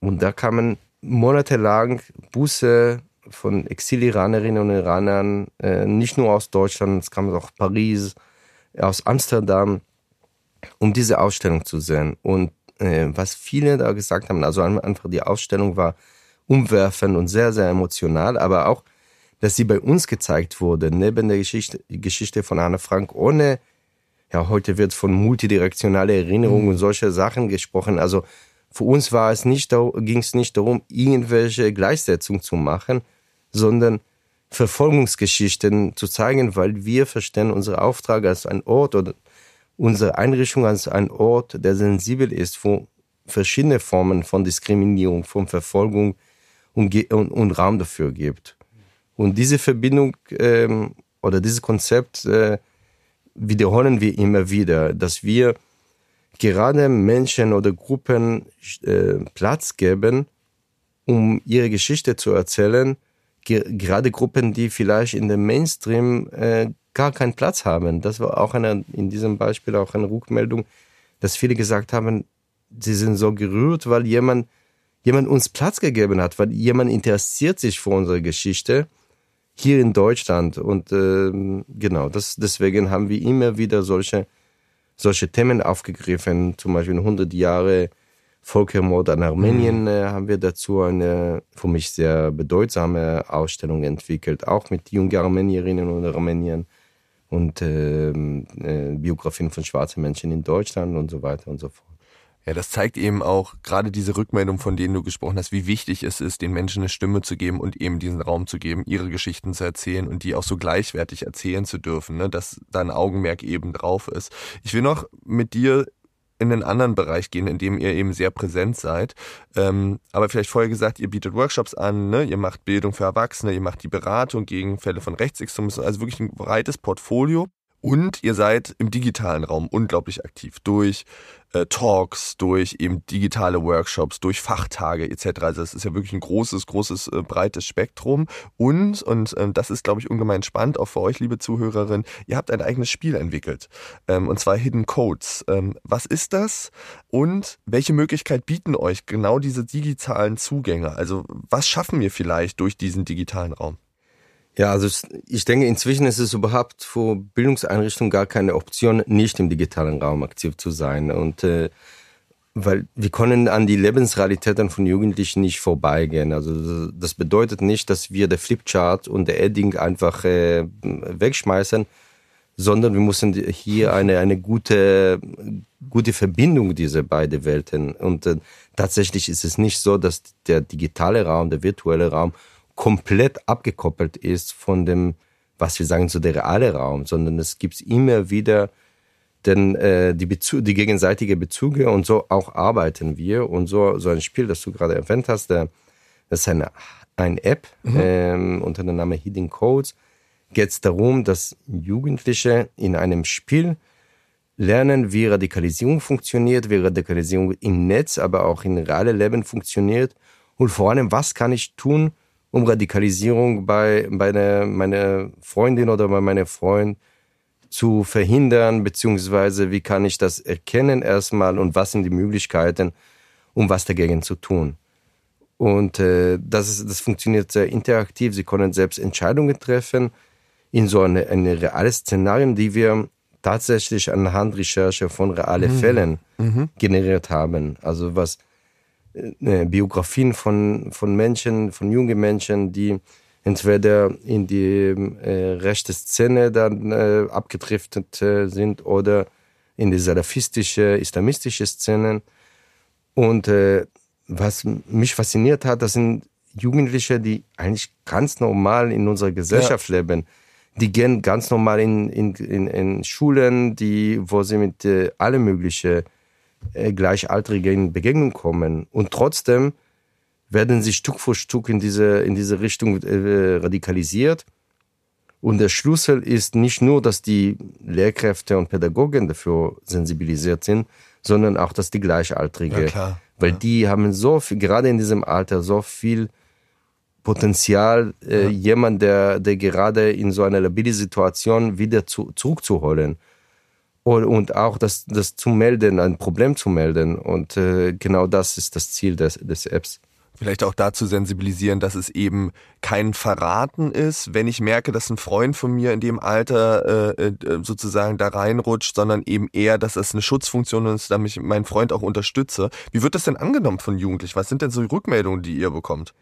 Speaker 2: Und da kamen monatelang Busse von Exil-Iranerinnen und Iranern, äh, nicht nur aus Deutschland, es kam auch Paris, aus Amsterdam, um diese Ausstellung zu sehen. Und äh, was viele da gesagt haben, also einfach die Ausstellung war umwerfend und sehr, sehr emotional, aber auch, dass sie bei uns gezeigt wurde, neben der Geschichte, Geschichte von Anne Frank, ohne, ja, heute wird von multidirektionaler Erinnerung mhm. und solche Sachen gesprochen. Also für uns war es nicht, ging es nicht darum, irgendwelche Gleichsetzung zu machen, sondern Verfolgungsgeschichten zu zeigen, weil wir verstehen unseren Auftrag als ein Ort oder unsere Einrichtung als ein Ort, der sensibel ist, wo verschiedene Formen von Diskriminierung, von Verfolgung und, und, und Raum dafür gibt. Und diese Verbindung ähm, oder dieses Konzept äh, wiederholen wir immer wieder, dass wir gerade Menschen oder Gruppen äh, Platz geben, um ihre Geschichte zu erzählen, gerade Gruppen, die vielleicht in dem Mainstream äh, gar keinen Platz haben. Das war auch eine, in diesem Beispiel auch eine Rückmeldung, dass viele gesagt haben, sie sind so gerührt, weil jemand, jemand uns Platz gegeben hat, weil jemand interessiert sich für unsere Geschichte hier in Deutschland. Und äh, genau, das, deswegen haben wir immer wieder solche, solche Themen aufgegriffen, zum Beispiel 100 Jahre Völkermord an Armenien mhm. äh, haben wir dazu eine für mich sehr bedeutsame Ausstellung entwickelt, auch mit jungen Armenierinnen und Armeniern und äh, äh, Biografien von schwarzen Menschen in Deutschland und so weiter und so fort.
Speaker 1: Ja, das zeigt eben auch gerade diese Rückmeldung, von denen du gesprochen hast, wie wichtig es ist, den Menschen eine Stimme zu geben und eben diesen Raum zu geben, ihre Geschichten zu erzählen und die auch so gleichwertig erzählen zu dürfen, ne, dass da ein Augenmerk eben drauf ist. Ich will noch mit dir in einen anderen Bereich gehen, in dem ihr eben sehr präsent seid. Ähm, aber vielleicht vorher gesagt, ihr bietet Workshops an, ne? ihr macht Bildung für Erwachsene, ihr macht die Beratung gegen Fälle von Rechtsextremismus, also wirklich ein breites Portfolio. Und ihr seid im digitalen Raum unglaublich aktiv durch äh, Talks, durch eben digitale Workshops, durch Fachtage etc. Also es ist ja wirklich ein großes, großes, äh, breites Spektrum. Und, und äh, das ist, glaube ich, ungemein spannend, auch für euch, liebe Zuhörerin, ihr habt ein eigenes Spiel entwickelt. Ähm, und zwar Hidden Codes. Ähm, was ist das? Und welche Möglichkeit bieten euch genau diese digitalen Zugänge? Also was schaffen wir vielleicht durch diesen digitalen Raum?
Speaker 2: Ja, also ich denke, inzwischen ist es überhaupt für Bildungseinrichtungen gar keine Option, nicht im digitalen Raum aktiv zu sein. Und äh, weil wir können an die Lebensrealitäten von Jugendlichen nicht vorbeigehen. Also das bedeutet nicht, dass wir der Flipchart und der Edding einfach äh, wegschmeißen, sondern wir müssen hier eine, eine gute, gute Verbindung dieser beiden Welten. Und äh, tatsächlich ist es nicht so, dass der digitale Raum, der virtuelle Raum komplett abgekoppelt ist von dem, was wir sagen, so der reale Raum, sondern es gibt immer wieder denn äh, die, Bezu die gegenseitige Bezüge und so auch arbeiten wir und so so ein Spiel, das du gerade erwähnt hast, der, das ist eine, eine App mhm. ähm, unter dem Namen Hidden Codes, geht es darum, dass Jugendliche in einem Spiel lernen, wie Radikalisierung funktioniert, wie Radikalisierung im Netz, aber auch in realen Leben funktioniert und vor allem, was kann ich tun, um Radikalisierung bei, bei der, meiner Freundin oder bei meinem Freund zu verhindern, beziehungsweise wie kann ich das erkennen erstmal und was sind die Möglichkeiten, um was dagegen zu tun. Und äh, das, ist, das funktioniert sehr interaktiv. Sie können selbst Entscheidungen treffen in so eine, eine reale Szenarien, die wir tatsächlich anhand Recherche von realen mhm. Fällen mhm. generiert haben. Also was Biografien von, von Menschen, von jungen Menschen, die entweder in die äh, rechte Szene dann äh, abgedriftet äh, sind oder in die salafistische, islamistische Szene. Und äh, was mich fasziniert hat, das sind Jugendliche, die eigentlich ganz normal in unserer Gesellschaft ja. leben. Die gehen ganz normal in, in, in, in Schulen, die, wo sie mit äh, alle möglichen äh, Gleichaltrigen in Begegnung kommen. Und trotzdem werden sie Stück für Stück in diese, in diese Richtung äh, radikalisiert. Und der Schlüssel ist nicht nur, dass die Lehrkräfte und Pädagogen dafür sensibilisiert sind, sondern auch, dass die Gleichaltrige, ja, weil ja. die haben so viel, gerade in diesem Alter, so viel Potenzial, äh, ja. jemand, der, der gerade in so einer labile Situation wieder zu, zurückzuholen. Und, auch das, das zu melden, ein Problem zu melden. Und äh, genau das ist das Ziel des, des Apps
Speaker 1: vielleicht auch dazu sensibilisieren, dass es eben kein Verraten ist, wenn ich merke, dass ein Freund von mir in dem Alter äh, äh sozusagen da reinrutscht, sondern eben eher, dass es eine Schutzfunktion ist, damit ich meinen Freund auch unterstütze. Wie wird das denn angenommen von Jugendlichen? Was sind denn so die Rückmeldungen, die ihr bekommt?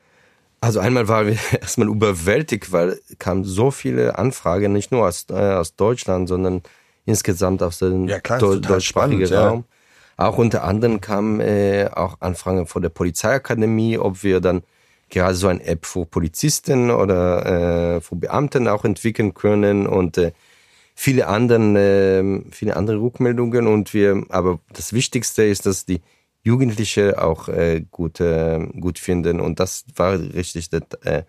Speaker 2: Also einmal waren wir erstmal überwältigt, weil kamen so viele Anfragen, nicht nur aus, äh, aus Deutschland, sondern insgesamt aus dem ja, klar, deutschsprachigen Raum. Ja. Auch unter anderem kamen äh, auch Anfragen von der Polizeiakademie, ob wir dann gerade so eine App für Polizisten oder äh, für Beamten auch entwickeln können und äh, viele anderen, äh, viele andere Rückmeldungen und wir, aber das Wichtigste ist, dass die Jugendliche auch äh, gut, äh, gut finden und das war richtig äh,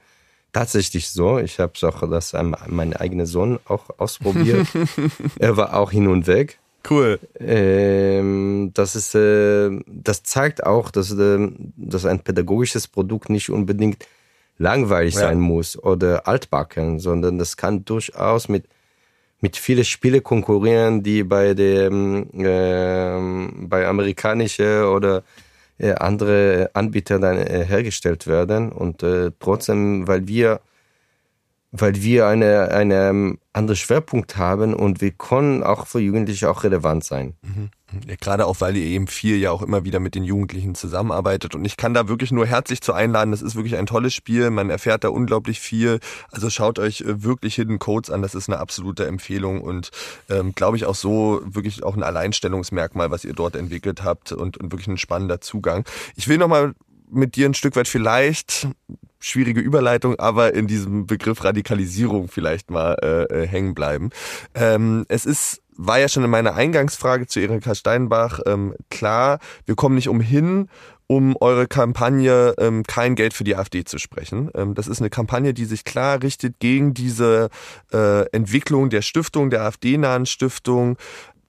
Speaker 2: tatsächlich so. Ich habe auch das an mein eigener Sohn auch ausprobiert. er war auch hin und weg
Speaker 1: Cool.
Speaker 2: Ähm, das ist, äh, das zeigt auch, dass, äh, dass ein pädagogisches Produkt nicht unbedingt langweilig ja. sein muss oder altbacken, sondern das kann durchaus mit mit vielen Spiele konkurrieren, die bei dem äh, bei amerikanische oder andere Anbieter dann äh, hergestellt werden. Und äh, trotzdem, weil wir weil wir eine, eine ähm, andere Schwerpunkt haben und wir können auch für Jugendliche auch relevant sein. Mhm.
Speaker 1: Ja, gerade auch, weil ihr eben viel ja auch immer wieder mit den Jugendlichen zusammenarbeitet. Und ich kann da wirklich nur herzlich zu einladen. Das ist wirklich ein tolles Spiel. Man erfährt da unglaublich viel. Also schaut euch äh, wirklich Hidden Codes an. Das ist eine absolute Empfehlung und ähm, glaube ich auch so wirklich auch ein Alleinstellungsmerkmal, was ihr dort entwickelt habt und, und wirklich ein spannender Zugang. Ich will nochmal mit dir ein Stück weit vielleicht schwierige Überleitung, aber in diesem Begriff Radikalisierung vielleicht mal äh, äh, hängen bleiben. Ähm, es ist war ja schon in meiner Eingangsfrage zu Erika Steinbach ähm, klar, wir kommen nicht umhin, um eure Kampagne ähm, kein Geld für die AfD zu sprechen. Ähm, das ist eine Kampagne, die sich klar richtet gegen diese äh, Entwicklung der Stiftung, der AfD-nahen Stiftung,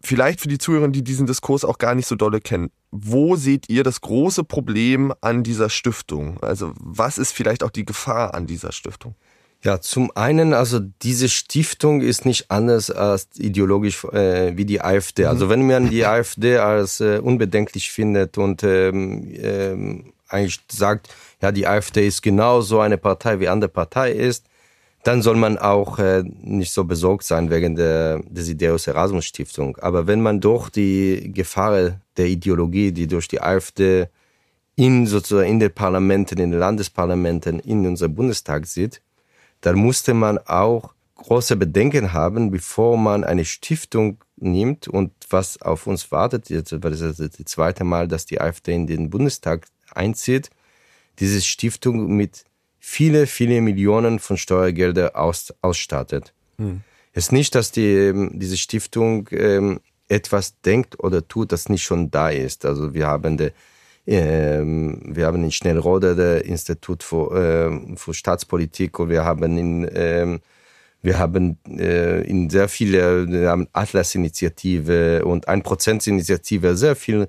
Speaker 1: vielleicht für die Zuhörer, die diesen Diskurs auch gar nicht so dolle kennen, wo seht ihr das große Problem an dieser Stiftung? Also was ist vielleicht auch die Gefahr an dieser Stiftung?
Speaker 2: Ja, zum einen, also diese Stiftung ist nicht anders als ideologisch äh, wie die AfD. Mhm. Also wenn man die AfD als äh, unbedenklich findet und ähm, ähm, eigentlich sagt, ja, die AfD ist genauso eine Partei wie andere Partei ist, dann soll man auch äh, nicht so besorgt sein wegen der Desiderius Erasmus Stiftung. Aber wenn man doch die Gefahr der Ideologie, die durch die AfD in sozusagen in den Parlamenten, in den Landesparlamenten, in unserem Bundestag sieht, dann musste man auch große Bedenken haben, bevor man eine Stiftung nimmt und was auf uns wartet. Jetzt war das das zweite Mal, dass die AfD in den Bundestag einzieht. Diese Stiftung mit viele, viele Millionen von Steuergelder aus, ausstattet. Hm. Es ist nicht, dass die, ähm, diese Stiftung ähm, etwas denkt oder tut, das nicht schon da ist. Also wir haben de, ähm, wir haben in Schnellrode das Institut für, äh, für Staatspolitik und wir haben in ähm, wir haben äh, in sehr viele, wir haben Atlas-Initiative und ein Prozent-Initiative, sehr viele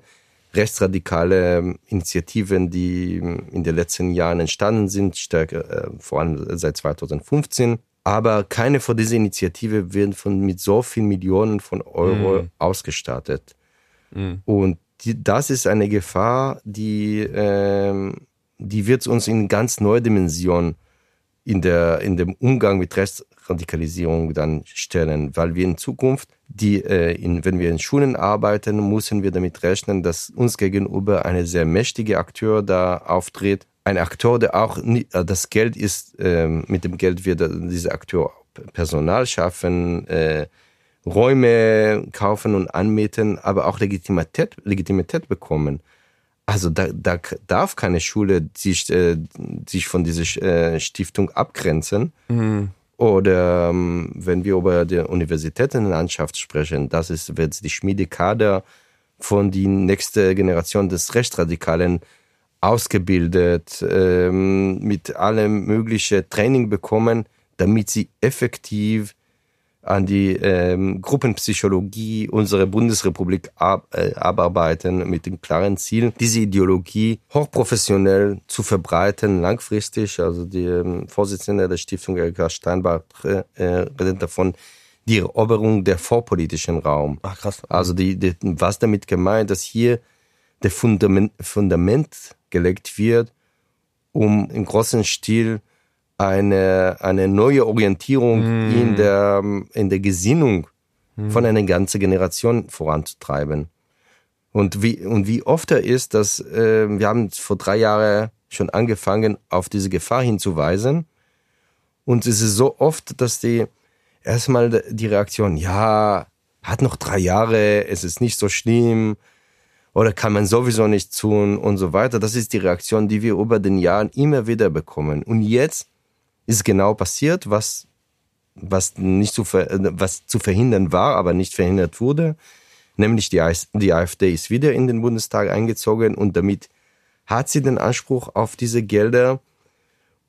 Speaker 2: rechtsradikale Initiativen, die in den letzten Jahren entstanden sind, stärker, äh, vor allem seit 2015. Aber keine von diesen Initiativen werden von, mit so vielen Millionen von Euro mm. ausgestattet. Mm. Und die, das ist eine Gefahr, die, äh, die wird uns in ganz neue Dimensionen in, der, in dem Umgang mit Rechtsradikalisierung dann stellen, weil wir in Zukunft, die, äh, in, wenn wir in Schulen arbeiten, müssen wir damit rechnen, dass uns gegenüber eine sehr mächtige Akteur da auftritt, ein Akteur, der auch äh, das Geld ist, ähm, mit dem Geld wird dieser Akteur Personal schaffen, äh, Räume kaufen und anmieten, aber auch Legitimität, Legitimität bekommen. Also da, da darf keine Schule sich, äh, sich von dieser äh, Stiftung abgrenzen. Mhm. Oder ähm, wenn wir über die Universitätenlandschaft sprechen, das ist wird die Schmiedekader von die nächste Generation des Rechtsradikalen ausgebildet, ähm, mit allem möglichen Training bekommen, damit sie effektiv an die ähm, Gruppenpsychologie unserer Bundesrepublik ab, äh, abarbeiten mit dem klaren Ziel, diese Ideologie hochprofessionell zu verbreiten, langfristig. Also die ähm, Vorsitzende der Stiftung Erika Steinbach äh, redet davon, die Eroberung der vorpolitischen Raum. Ach krass. Also die, die, was damit gemeint, dass hier der Fundament, Fundament gelegt wird, um im großen Stil eine, eine neue Orientierung mm. in, der, in der Gesinnung mm. von einer ganzen Generation voranzutreiben. Und wie, und wie oft er ist, dass äh, wir haben vor drei Jahren schon angefangen, auf diese Gefahr hinzuweisen. Und es ist so oft, dass die erstmal die Reaktion, ja, hat noch drei Jahre, es ist nicht so schlimm, oder kann man sowieso nicht tun und so weiter. Das ist die Reaktion, die wir über den Jahren immer wieder bekommen. Und jetzt ist genau passiert, was, was nicht zu, was zu verhindern war, aber nicht verhindert wurde. Nämlich die, die AfD ist wieder in den Bundestag eingezogen und damit hat sie den Anspruch auf diese Gelder.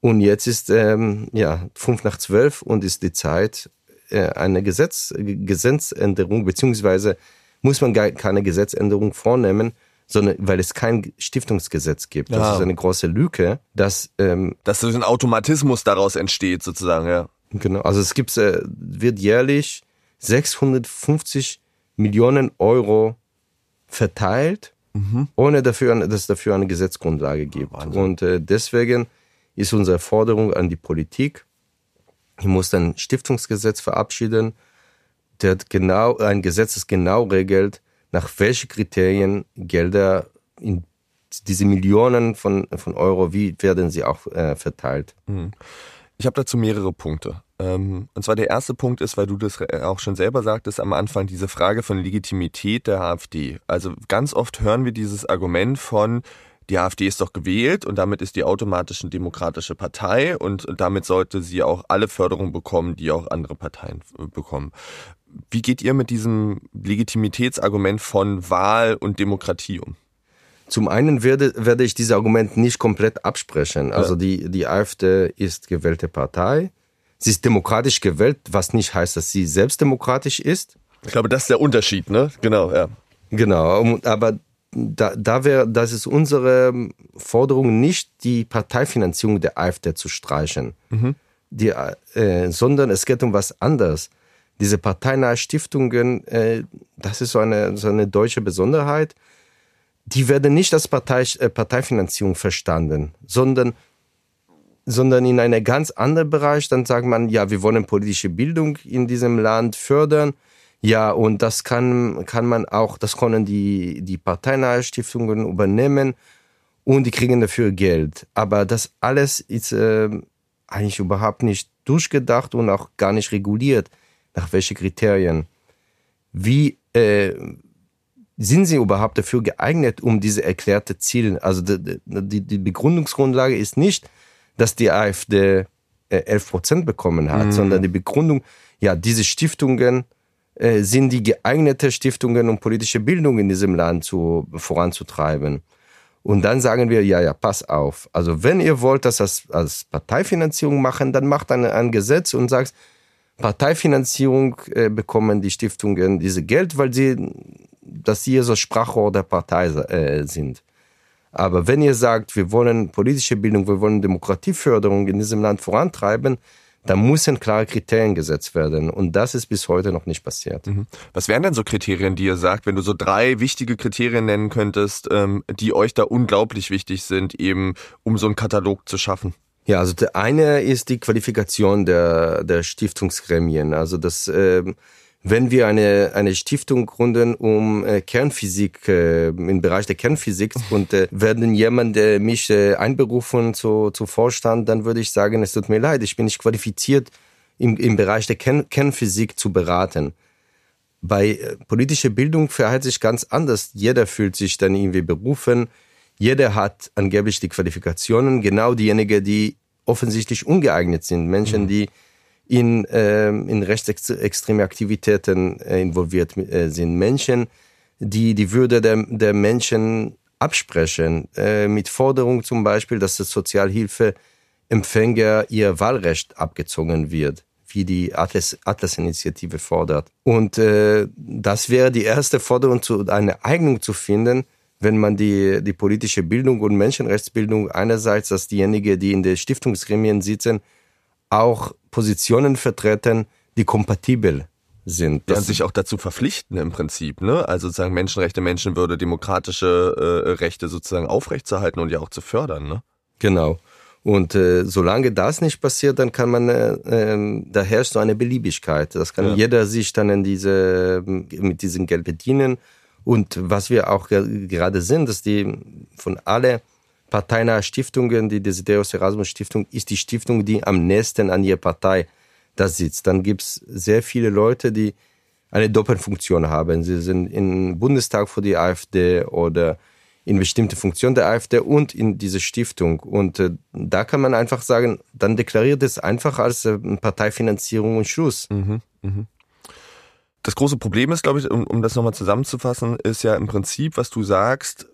Speaker 2: Und jetzt ist ähm, ja fünf nach zwölf und ist die Zeit, äh, eine Gesetz, Gesetzänderung beziehungsweise muss man gar keine Gesetzänderung vornehmen, sondern weil es kein Stiftungsgesetz gibt. Das ja. ist eine große Lücke, dass ähm,
Speaker 1: dass so ein Automatismus daraus entsteht sozusagen, ja.
Speaker 2: Genau, also es gibt äh, wird jährlich 650 Millionen Euro verteilt, mhm. ohne dafür, dass es dafür eine Gesetzgrundlage gibt. Oh, Und äh, deswegen ist unsere Forderung an die Politik, ich muss ein Stiftungsgesetz verabschieden, der genau, ein Gesetz, das genau regelt, nach welchen Kriterien Gelder in diese Millionen von, von Euro, wie werden sie auch äh, verteilt? Mhm.
Speaker 1: Ich habe dazu mehrere Punkte. Ähm, und zwar der erste Punkt ist, weil du das auch schon selber sagtest am Anfang, diese Frage von Legitimität der AfD. Also ganz oft hören wir dieses Argument von, die AfD ist doch gewählt und damit ist die automatisch eine demokratische Partei und, und damit sollte sie auch alle Förderung bekommen, die auch andere Parteien äh, bekommen. Wie geht ihr mit diesem Legitimitätsargument von Wahl und Demokratie um?
Speaker 2: Zum einen werde, werde ich dieses Argument nicht komplett absprechen. Also die, die AfD ist gewählte Partei. Sie ist demokratisch gewählt, was nicht heißt, dass sie selbst demokratisch ist.
Speaker 1: Ich glaube, das ist der Unterschied, ne? Genau, ja.
Speaker 2: Genau, aber da, da wäre, das ist unsere Forderung, nicht die Parteifinanzierung der AfD zu streichen, mhm. die, äh, sondern es geht um was anderes. Diese parteinahe Stiftungen, äh, das ist so eine, so eine deutsche Besonderheit, die werden nicht als Partei, äh, Parteifinanzierung verstanden, sondern sondern in einem ganz anderen Bereich, dann sagt man, ja, wir wollen politische Bildung in diesem Land fördern ja, und das kann, kann man auch, das können die, die parteinahe Stiftungen übernehmen und die kriegen dafür Geld. Aber das alles ist äh, eigentlich überhaupt nicht durchgedacht und auch gar nicht reguliert. Nach welchen Kriterien? Wie äh, sind sie überhaupt dafür geeignet, um diese erklärte Ziele? Also die, die, die Begründungsgrundlage ist nicht, dass die AfD 11 äh, Prozent bekommen hat, mhm. sondern die Begründung, ja, diese Stiftungen äh, sind die geeignete Stiftungen, um politische Bildung in diesem Land zu, voranzutreiben. Und dann sagen wir, ja, ja, pass auf. Also wenn ihr wollt das als, Parteifinanzierung machen, dann macht ein, ein Gesetz und sagt, Parteifinanzierung äh, bekommen die Stiftungen diese Geld, weil sie, dass sie so Sprachrohr der Partei äh, sind. Aber wenn ihr sagt, wir wollen politische Bildung, wir wollen Demokratieförderung in diesem Land vorantreiben, da müssen klare Kriterien gesetzt werden. Und das ist bis heute noch nicht passiert. Mhm.
Speaker 1: Was wären denn so Kriterien, die ihr sagt, wenn du so drei wichtige Kriterien nennen könntest, ähm, die euch da unglaublich wichtig sind, eben um so einen Katalog zu schaffen?
Speaker 2: Ja, also der eine ist die Qualifikation der, der Stiftungsgremien. Also das ähm, wenn wir eine, eine Stiftung gründen um äh, Kernphysik, äh, im Bereich der Kernphysik und äh, werden jemand äh, mich äh, einberufen zu, zu Vorstand, dann würde ich sagen, es tut mir leid, ich bin nicht qualifiziert, im, im Bereich der Kern, Kernphysik zu beraten. Bei äh, politischer Bildung verhält sich ganz anders. Jeder fühlt sich dann irgendwie berufen. Jeder hat angeblich die Qualifikationen, genau diejenigen, die offensichtlich ungeeignet sind. Menschen, mhm. die in, äh, in rechtsextreme Aktivitäten äh, involviert äh, sind. Menschen, die die Würde der, der Menschen absprechen, äh, mit Forderung zum Beispiel, dass das Sozialhilfeempfänger ihr Wahlrecht abgezogen wird wie die Atlas-Initiative Atlas fordert. Und äh, das wäre die erste Forderung, zu, eine Eignung zu finden, wenn man die, die politische Bildung und Menschenrechtsbildung einerseits, dass diejenigen, die in den Stiftungsgremien sitzen, auch Positionen vertreten, die kompatibel sind.
Speaker 1: Ja, sich auch dazu verpflichten im Prinzip, ne? Also sozusagen Menschenrechte, Menschenwürde, demokratische äh, Rechte sozusagen aufrechtzuerhalten und ja auch zu fördern, ne?
Speaker 2: Genau. Und äh, solange das nicht passiert, dann kann man, äh, äh, da herrscht so eine Beliebigkeit. Das kann ja. jeder sich dann in diese, mit diesem Geld bedienen. Und was wir auch gerade sind, dass die von alle parteinahe Stiftungen, die Desiderius Erasmus Stiftung ist die Stiftung, die am nächsten an ihrer Partei da sitzt. Dann gibt's sehr viele Leute, die eine Doppelfunktion haben. Sie sind im Bundestag für die AfD oder in bestimmte Funktionen der AfD und in diese Stiftung. Und äh, da kann man einfach sagen, dann deklariert es einfach als äh, Parteifinanzierung und Schluss. Mhm, mh.
Speaker 1: Das große Problem ist, glaube ich, um, um das nochmal zusammenzufassen, ist ja im Prinzip, was du sagst,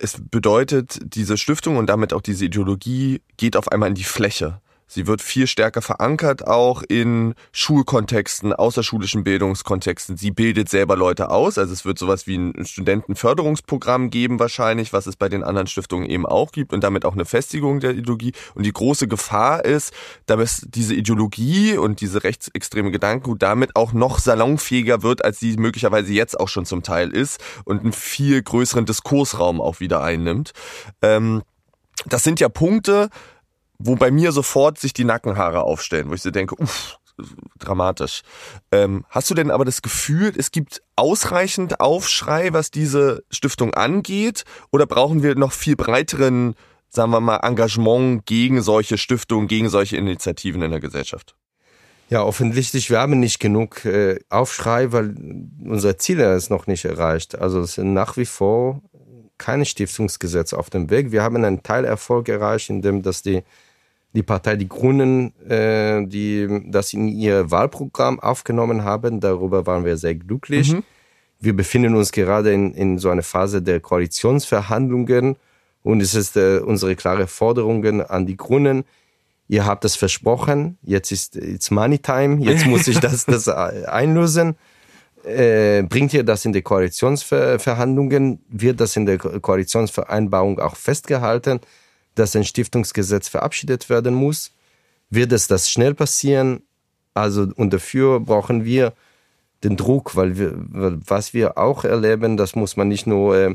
Speaker 1: es bedeutet, diese Stiftung und damit auch diese Ideologie geht auf einmal in die Fläche. Sie wird viel stärker verankert auch in Schulkontexten, außerschulischen Bildungskontexten. Sie bildet selber Leute aus. Also es wird sowas wie ein Studentenförderungsprogramm geben wahrscheinlich, was es bei den anderen Stiftungen eben auch gibt und damit auch eine Festigung der Ideologie. Und die große Gefahr ist, dass diese Ideologie und diese rechtsextreme Gedankengut damit auch noch salonfähiger wird, als sie möglicherweise jetzt auch schon zum Teil ist und einen viel größeren Diskursraum auch wieder einnimmt. Ähm, das sind ja Punkte, wo bei mir sofort sich die Nackenhaare aufstellen, wo ich so denke, uff, dramatisch. Ähm, hast du denn aber das Gefühl, es gibt ausreichend Aufschrei, was diese Stiftung angeht? Oder brauchen wir noch viel breiteren, sagen wir mal, Engagement gegen solche Stiftungen, gegen solche Initiativen in der Gesellschaft?
Speaker 2: Ja, offensichtlich, wir haben nicht genug äh, Aufschrei, weil unsere Ziele ist noch nicht erreicht. Also es sind nach wie vor keine Stiftungsgesetz auf dem Weg. Wir haben einen Teilerfolg erreicht, indem dass die die Partei Die Grünen, äh, die das in ihr Wahlprogramm aufgenommen haben. Darüber waren wir sehr glücklich. Mhm. Wir befinden uns gerade in, in so einer Phase der Koalitionsverhandlungen und es ist äh, unsere klare Forderungen an die Grünen. Ihr habt das versprochen, jetzt ist it's Money Time, jetzt muss ich das, das einlösen. Äh, bringt ihr das in die Koalitionsverhandlungen? Wird das in der Koalitionsvereinbarung auch festgehalten? dass ein Stiftungsgesetz verabschiedet werden muss. Wird es das schnell passieren? Also, und dafür brauchen wir den Druck, weil wir, was wir auch erleben, das muss man nicht nur äh,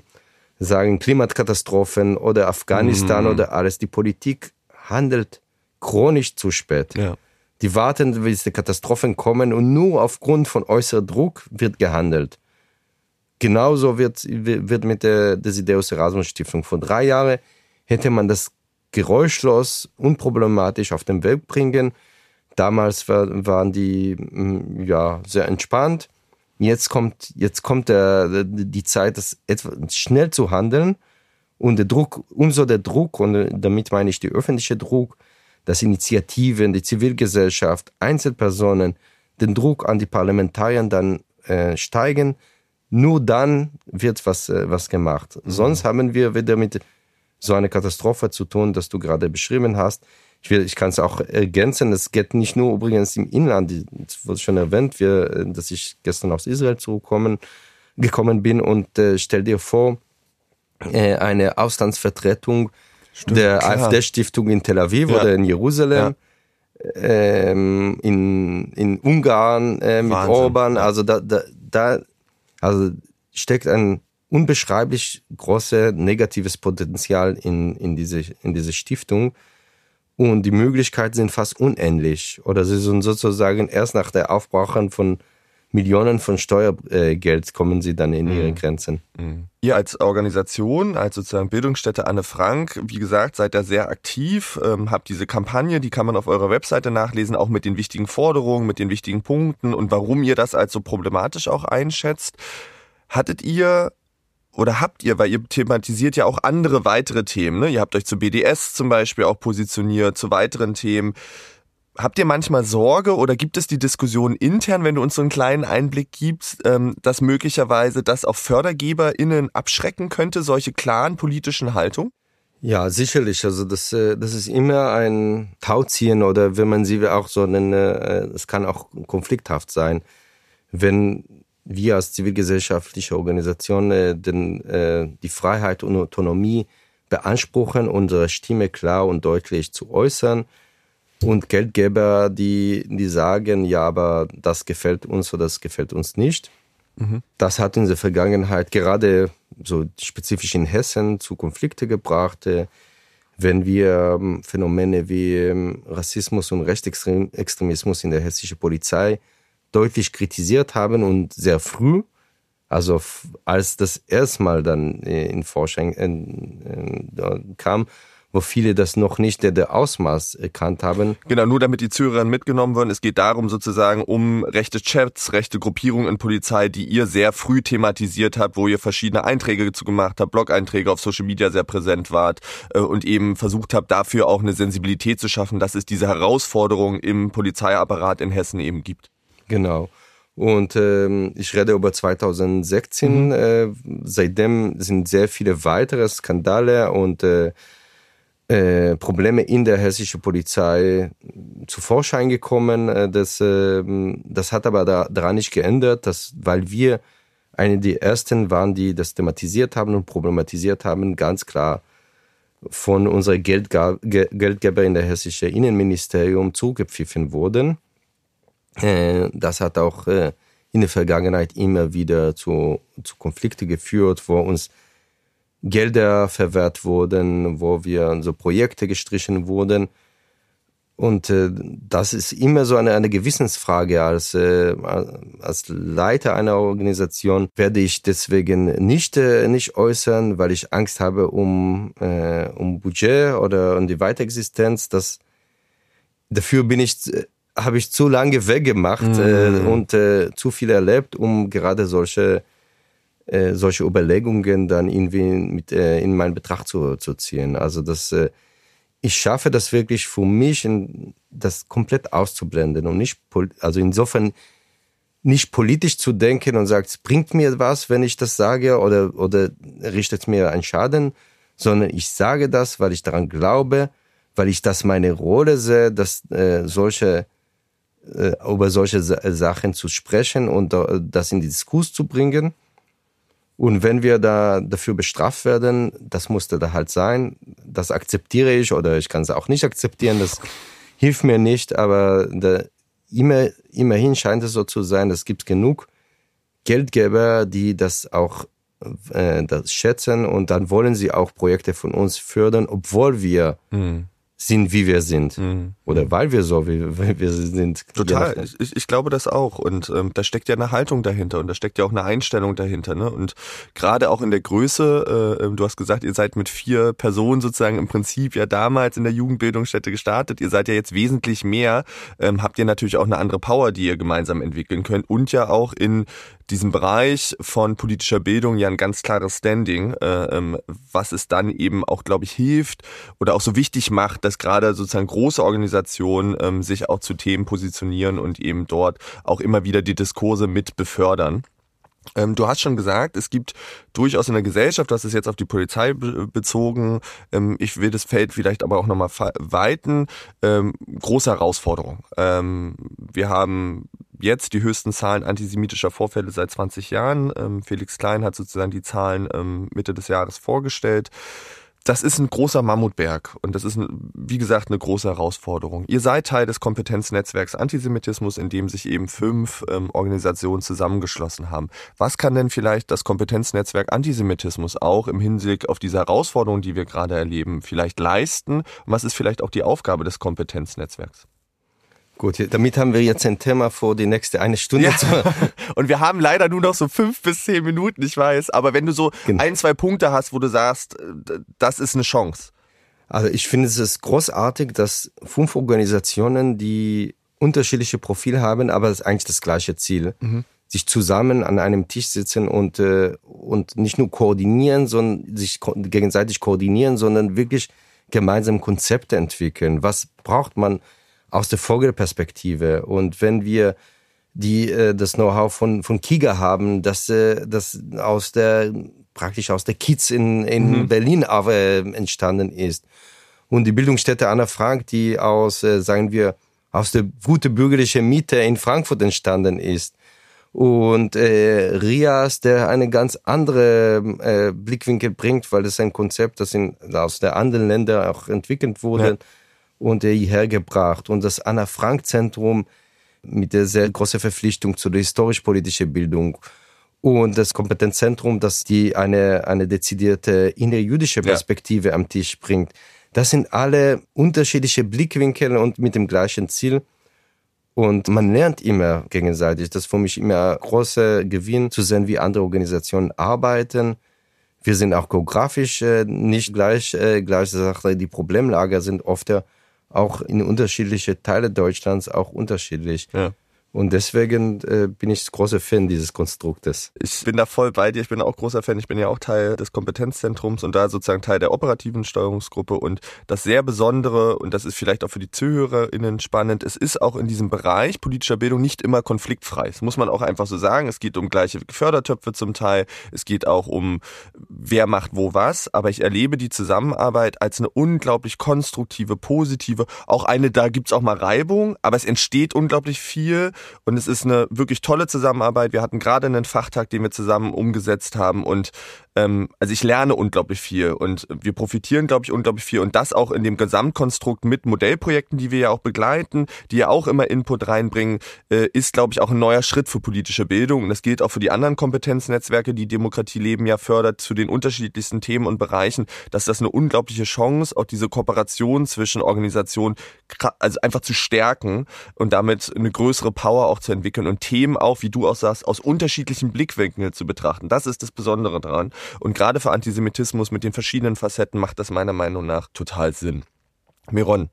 Speaker 2: sagen, Klimakatastrophen oder Afghanistan mhm. oder alles. Die Politik handelt chronisch zu spät. Ja. Die warten, bis die Katastrophen kommen und nur aufgrund von äußerem Druck wird gehandelt. Genauso wird, wird mit der Desideus Erasmus Stiftung vor drei Jahren hätte man das geräuschlos, unproblematisch auf den Weg bringen. Damals war, waren die mm, ja sehr entspannt. Jetzt kommt, jetzt kommt der, die Zeit, das etwas schnell zu handeln und der Druck, umso der Druck, und damit meine ich der öffentliche Druck, dass Initiativen, die Zivilgesellschaft, Einzelpersonen den Druck an die Parlamentarier dann äh, steigen, nur dann wird was, äh, was gemacht. Mhm. Sonst haben wir wieder mit so einer Katastrophe zu tun, dass du gerade beschrieben hast. Ich, will, ich kann es auch ergänzen, es geht nicht nur übrigens im Inland, es wurde schon erwähnt, wir, äh, dass ich gestern aus Israel zurückgekommen gekommen bin und äh, stell dir vor, äh, eine Auslandsvertretung Stimmt, der AfD-Stiftung in Tel Aviv ja. oder in Jerusalem. Ja. Ähm, in, in Ungarn äh, mit Wahnsinn. Orban, also da, da, da also steckt ein unbeschreiblich großes negatives Potenzial in, in, diese, in diese Stiftung. Und die Möglichkeiten sind fast unendlich. Oder sie sind sozusagen erst nach der Aufbrauchen von Millionen von Steuergeld kommen sie dann in mhm. ihre Grenzen.
Speaker 1: Mhm. Ihr als Organisation, als sozusagen Bildungsstätte Anne Frank, wie gesagt, seid da sehr aktiv, ähm, habt diese Kampagne, die kann man auf eurer Webseite nachlesen, auch mit den wichtigen Forderungen, mit den wichtigen Punkten und warum ihr das als so problematisch auch einschätzt. Hattet ihr oder habt ihr, weil ihr thematisiert ja auch andere weitere Themen, ne? Ihr habt euch zu BDS zum Beispiel auch positioniert, zu weiteren Themen. Habt ihr manchmal Sorge oder gibt es die Diskussion intern, wenn du uns so einen kleinen Einblick gibst, ähm, dass möglicherweise das auch FördergeberInnen abschrecken könnte, solche klaren politischen Haltungen?
Speaker 2: Ja, sicherlich. Also das, äh, das ist immer ein Tauziehen oder wenn man sie auch so nennt, äh, es kann auch konflikthaft sein, wenn wir als zivilgesellschaftliche Organisation äh, den, die Freiheit und Autonomie beanspruchen, unsere Stimme klar und deutlich zu äußern und Geldgeber, die, die sagen, ja, aber das gefällt uns oder das gefällt uns nicht. Mhm. Das hat in der Vergangenheit gerade so spezifisch in Hessen zu Konflikte gebracht. Wenn wir ähm, Phänomene wie ähm, Rassismus und Rechtsextremismus in der hessischen Polizei deutlich kritisiert haben und sehr früh, also als das erstmal dann äh, in Forschung kam, wo viele das noch nicht der, der Ausmaß erkannt haben.
Speaker 1: Genau, nur damit die Zuhörerinnen mitgenommen werden. Es geht darum sozusagen um rechte Chats, rechte Gruppierungen in Polizei, die ihr sehr früh thematisiert habt, wo ihr verschiedene Einträge dazu gemacht habt, Blog-Einträge auf Social Media sehr präsent wart äh, und eben versucht habt, dafür auch eine Sensibilität zu schaffen, dass es diese Herausforderung im Polizeiapparat in Hessen eben gibt.
Speaker 2: Genau. Und ähm, ich rede über 2016. Mhm. Äh, seitdem sind sehr viele weitere Skandale und äh, äh, Probleme in der hessischen Polizei zu Vorschein gekommen. Äh, das, äh, das hat aber da, daran nicht geändert, dass, weil wir eine der ersten waren, die das thematisiert haben und problematisiert haben, ganz klar von unserer Geldga Geldgeber in der hessischen Innenministerium zugepfiffen wurden. Äh, das hat auch in der Vergangenheit immer wieder zu, zu Konflikten geführt, wo uns Gelder verwehrt wurden, wo wir so Projekte gestrichen wurden. Und äh, das ist immer so eine, eine Gewissensfrage. Als, äh, als Leiter einer Organisation werde ich deswegen nicht, äh, nicht äußern, weil ich Angst habe um, äh, um Budget oder um die Weiterexistenz. Das, dafür bin ich, äh, habe ich zu lange weggemacht mhm. äh, und äh, zu viel erlebt, um gerade solche äh, solche Überlegungen dann irgendwie mit äh, in meinen Betracht zu, zu ziehen. Also das, äh, ich schaffe das wirklich für mich, in, das komplett auszublenden und nicht, also insofern nicht politisch zu denken und sagt, es bringt mir was, wenn ich das sage oder, oder richtet mir einen Schaden, sondern ich sage das, weil ich daran glaube, weil ich das meine Rolle sehe, dass äh, solche äh, über solche Sachen zu sprechen und äh, das in den Diskurs zu bringen. Und wenn wir da dafür bestraft werden, das musste da halt sein. Das akzeptiere ich oder ich kann es auch nicht akzeptieren. Das hilft mir nicht. Aber da, immer, immerhin scheint es so zu sein, es gibt genug Geldgeber, die das auch äh, das schätzen und dann wollen sie auch Projekte von uns fördern, obwohl wir mhm. sind, wie wir sind. Mhm. Oder weil wir so, weil wir sind.
Speaker 1: Total. Ich, ich glaube das auch. Und ähm, da steckt ja eine Haltung dahinter und da steckt ja auch eine Einstellung dahinter. Ne? Und gerade auch in der Größe, äh, ähm, du hast gesagt, ihr seid mit vier Personen sozusagen im Prinzip ja damals in der Jugendbildungsstätte gestartet. Ihr seid ja jetzt wesentlich mehr. Ähm, habt ihr natürlich auch eine andere Power, die ihr gemeinsam entwickeln könnt und ja auch in diesem Bereich von politischer Bildung ja ein ganz klares Standing, äh, ähm, was es dann eben auch, glaube ich, hilft oder auch so wichtig macht, dass gerade sozusagen große Organisationen ähm, sich auch zu Themen positionieren und eben dort auch immer wieder die Diskurse mit befördern. Ähm, du hast schon gesagt, es gibt durchaus in der Gesellschaft, hast es jetzt auf die Polizei bezogen, ähm, ich will das Feld vielleicht aber auch nochmal weiten, ähm, große Herausforderung. Wir haben jetzt die höchsten Zahlen antisemitischer Vorfälle seit 20 Jahren. Felix Klein hat sozusagen die Zahlen Mitte des Jahres vorgestellt. Das ist ein großer Mammutberg und das ist, wie gesagt, eine große Herausforderung. Ihr seid Teil des Kompetenznetzwerks Antisemitismus, in dem sich eben fünf ähm, Organisationen zusammengeschlossen haben. Was kann denn vielleicht das Kompetenznetzwerk Antisemitismus auch im Hinblick auf diese Herausforderungen, die wir gerade erleben, vielleicht leisten? Und was ist vielleicht auch die Aufgabe des Kompetenznetzwerks?
Speaker 2: Gut, damit haben wir jetzt ein Thema vor die nächste eine Stunde. Ja.
Speaker 1: Und wir haben leider nur noch so fünf bis zehn Minuten, ich weiß. Aber wenn du so genau. ein, zwei Punkte hast, wo du sagst, das ist eine Chance.
Speaker 2: Also ich finde es großartig, dass fünf Organisationen, die unterschiedliche Profile haben, aber es ist eigentlich das gleiche Ziel, mhm. sich zusammen an einem Tisch sitzen und, äh, und nicht nur koordinieren, sondern sich gegenseitig koordinieren, sondern wirklich gemeinsam Konzepte entwickeln. Was braucht man? Aus der Vogelperspektive. Und wenn wir die äh, das Know-how von von Kiga haben, dass äh, das aus der praktisch aus der Kiez in in mhm. Berlin äh, entstanden ist und die Bildungsstätte Anna Frank, die aus äh, sagen wir aus der gute bürgerliche Miete in Frankfurt entstanden ist und äh, Rias, der eine ganz andere äh, Blickwinkel bringt, weil das ein Konzept, das in, aus der anderen Länder auch entwickelt wurde. Ja und hierher gebracht. Und das Anna-Frank-Zentrum mit der sehr großen Verpflichtung zu der historisch-politischen Bildung und das Kompetenzzentrum, das die eine, eine dezidierte innerjüdische Perspektive ja. am Tisch bringt. Das sind alle unterschiedliche Blickwinkel und mit dem gleichen Ziel. Und man lernt immer gegenseitig. Das ist für mich immer ein großer Gewinn zu sehen, wie andere Organisationen arbeiten. Wir sind auch geografisch äh, nicht gleich, äh, gleich Sache. Die Problemlager sind oft auch in unterschiedliche Teile Deutschlands auch unterschiedlich. Ja. Und deswegen äh, bin ich großer Fan dieses Konstruktes.
Speaker 1: Ich bin da voll bei dir. Ich bin auch großer Fan. Ich bin ja auch Teil des Kompetenzzentrums und da sozusagen Teil der operativen Steuerungsgruppe. Und das sehr Besondere, und das ist vielleicht auch für die ZuhörerInnen spannend, es ist auch in diesem Bereich politischer Bildung nicht immer konfliktfrei. Das muss man auch einfach so sagen. Es geht um gleiche Fördertöpfe zum Teil. Es geht auch um, wer macht wo was. Aber ich erlebe die Zusammenarbeit als eine unglaublich konstruktive, positive, auch eine, da gibt's auch mal Reibung, aber es entsteht unglaublich viel und es ist eine wirklich tolle Zusammenarbeit. Wir hatten gerade einen Fachtag, den wir zusammen umgesetzt haben. Und ähm, also ich lerne unglaublich viel und wir profitieren, glaube ich, unglaublich viel. Und das auch in dem Gesamtkonstrukt mit Modellprojekten, die wir ja auch begleiten, die ja auch immer Input reinbringen, äh, ist, glaube ich, auch ein neuer Schritt für politische Bildung. Und das gilt auch für die anderen Kompetenznetzwerke, die Demokratie leben ja fördert zu den unterschiedlichsten Themen und Bereichen, dass das eine unglaubliche Chance, auch diese Kooperation zwischen Organisationen, also einfach zu stärken und damit eine größere Power auch zu entwickeln und Themen auch, wie du auch sagst, aus unterschiedlichen Blickwinkeln zu betrachten. Das ist das Besondere daran. Und gerade für Antisemitismus mit den verschiedenen Facetten macht das meiner Meinung nach total Sinn. Miron,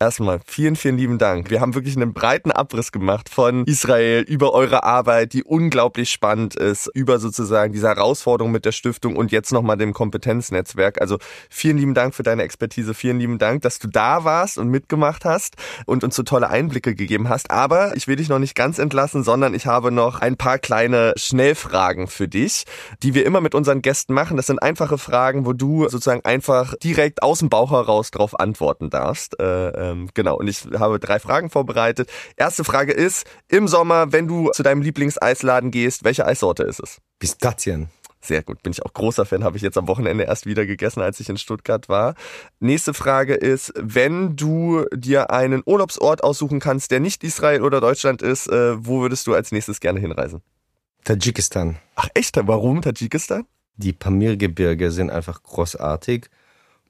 Speaker 1: Erstmal vielen, vielen lieben Dank. Wir haben wirklich einen breiten Abriss gemacht von Israel über eure Arbeit, die unglaublich spannend ist, über sozusagen diese Herausforderung mit der Stiftung und jetzt nochmal dem Kompetenznetzwerk. Also vielen lieben Dank für deine Expertise. Vielen lieben Dank, dass du da warst und mitgemacht hast und uns so tolle Einblicke gegeben hast. Aber ich will dich noch nicht ganz entlassen, sondern ich habe noch ein paar kleine Schnellfragen für dich, die wir immer mit unseren Gästen machen. Das sind einfache Fragen, wo du sozusagen einfach direkt aus dem Bauch heraus drauf antworten darfst. Äh, ähm, genau, und ich habe drei Fragen vorbereitet. Erste Frage ist, im Sommer, wenn du zu deinem Lieblingseisladen gehst, welche Eissorte ist es?
Speaker 2: Pistazien.
Speaker 1: Sehr gut, bin ich auch großer Fan, habe ich jetzt am Wochenende erst wieder gegessen, als ich in Stuttgart war. Nächste Frage ist, wenn du dir einen Urlaubsort aussuchen kannst, der nicht Israel oder Deutschland ist, äh, wo würdest du als nächstes gerne hinreisen?
Speaker 2: Tadschikistan.
Speaker 1: Ach echt? Warum Tadschikistan?
Speaker 2: Die Pamir-Gebirge sind einfach großartig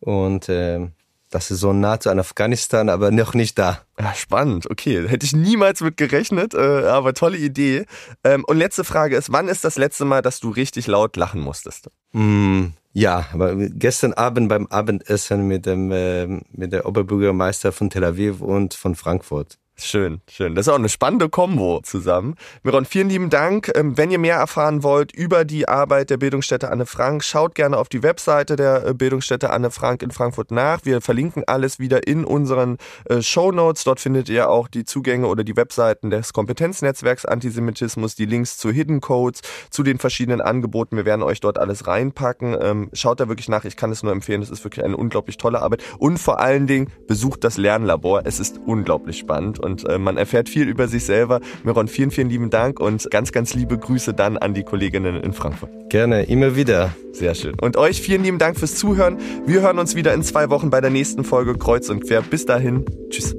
Speaker 2: und äh, das ist so nah zu Afghanistan, aber noch nicht da.
Speaker 1: Ja, spannend, okay. Hätte ich niemals mit gerechnet, äh, aber tolle Idee. Ähm, und letzte Frage ist, wann ist das letzte Mal, dass du richtig laut lachen musstest?
Speaker 2: Mm, ja, aber gestern Abend beim Abendessen mit dem äh, mit der Oberbürgermeister von Tel Aviv und von Frankfurt.
Speaker 1: Schön, schön. Das ist auch eine spannende Kombo zusammen. Miron, vielen lieben Dank. Ähm, wenn ihr mehr erfahren wollt über die Arbeit der Bildungsstätte Anne Frank, schaut gerne auf die Webseite der äh, Bildungsstätte Anne Frank in Frankfurt nach. Wir verlinken alles wieder in unseren äh, Show Notes. Dort findet ihr auch die Zugänge oder die Webseiten des Kompetenznetzwerks Antisemitismus, die Links zu Hidden Codes, zu den verschiedenen Angeboten. Wir werden euch dort alles reinpacken. Ähm, schaut da wirklich nach. Ich kann es nur empfehlen. Es ist wirklich eine unglaublich tolle Arbeit. Und vor allen Dingen besucht das Lernlabor. Es ist unglaublich spannend und äh, man erfährt viel über sich selber. Miron, vielen, vielen lieben Dank und ganz, ganz liebe Grüße dann an die Kolleginnen in Frankfurt.
Speaker 2: Gerne, immer wieder.
Speaker 1: Sehr schön. Und euch vielen lieben Dank fürs Zuhören. Wir hören uns wieder in zwei Wochen bei der nächsten Folge Kreuz und Quer. Bis dahin, tschüss.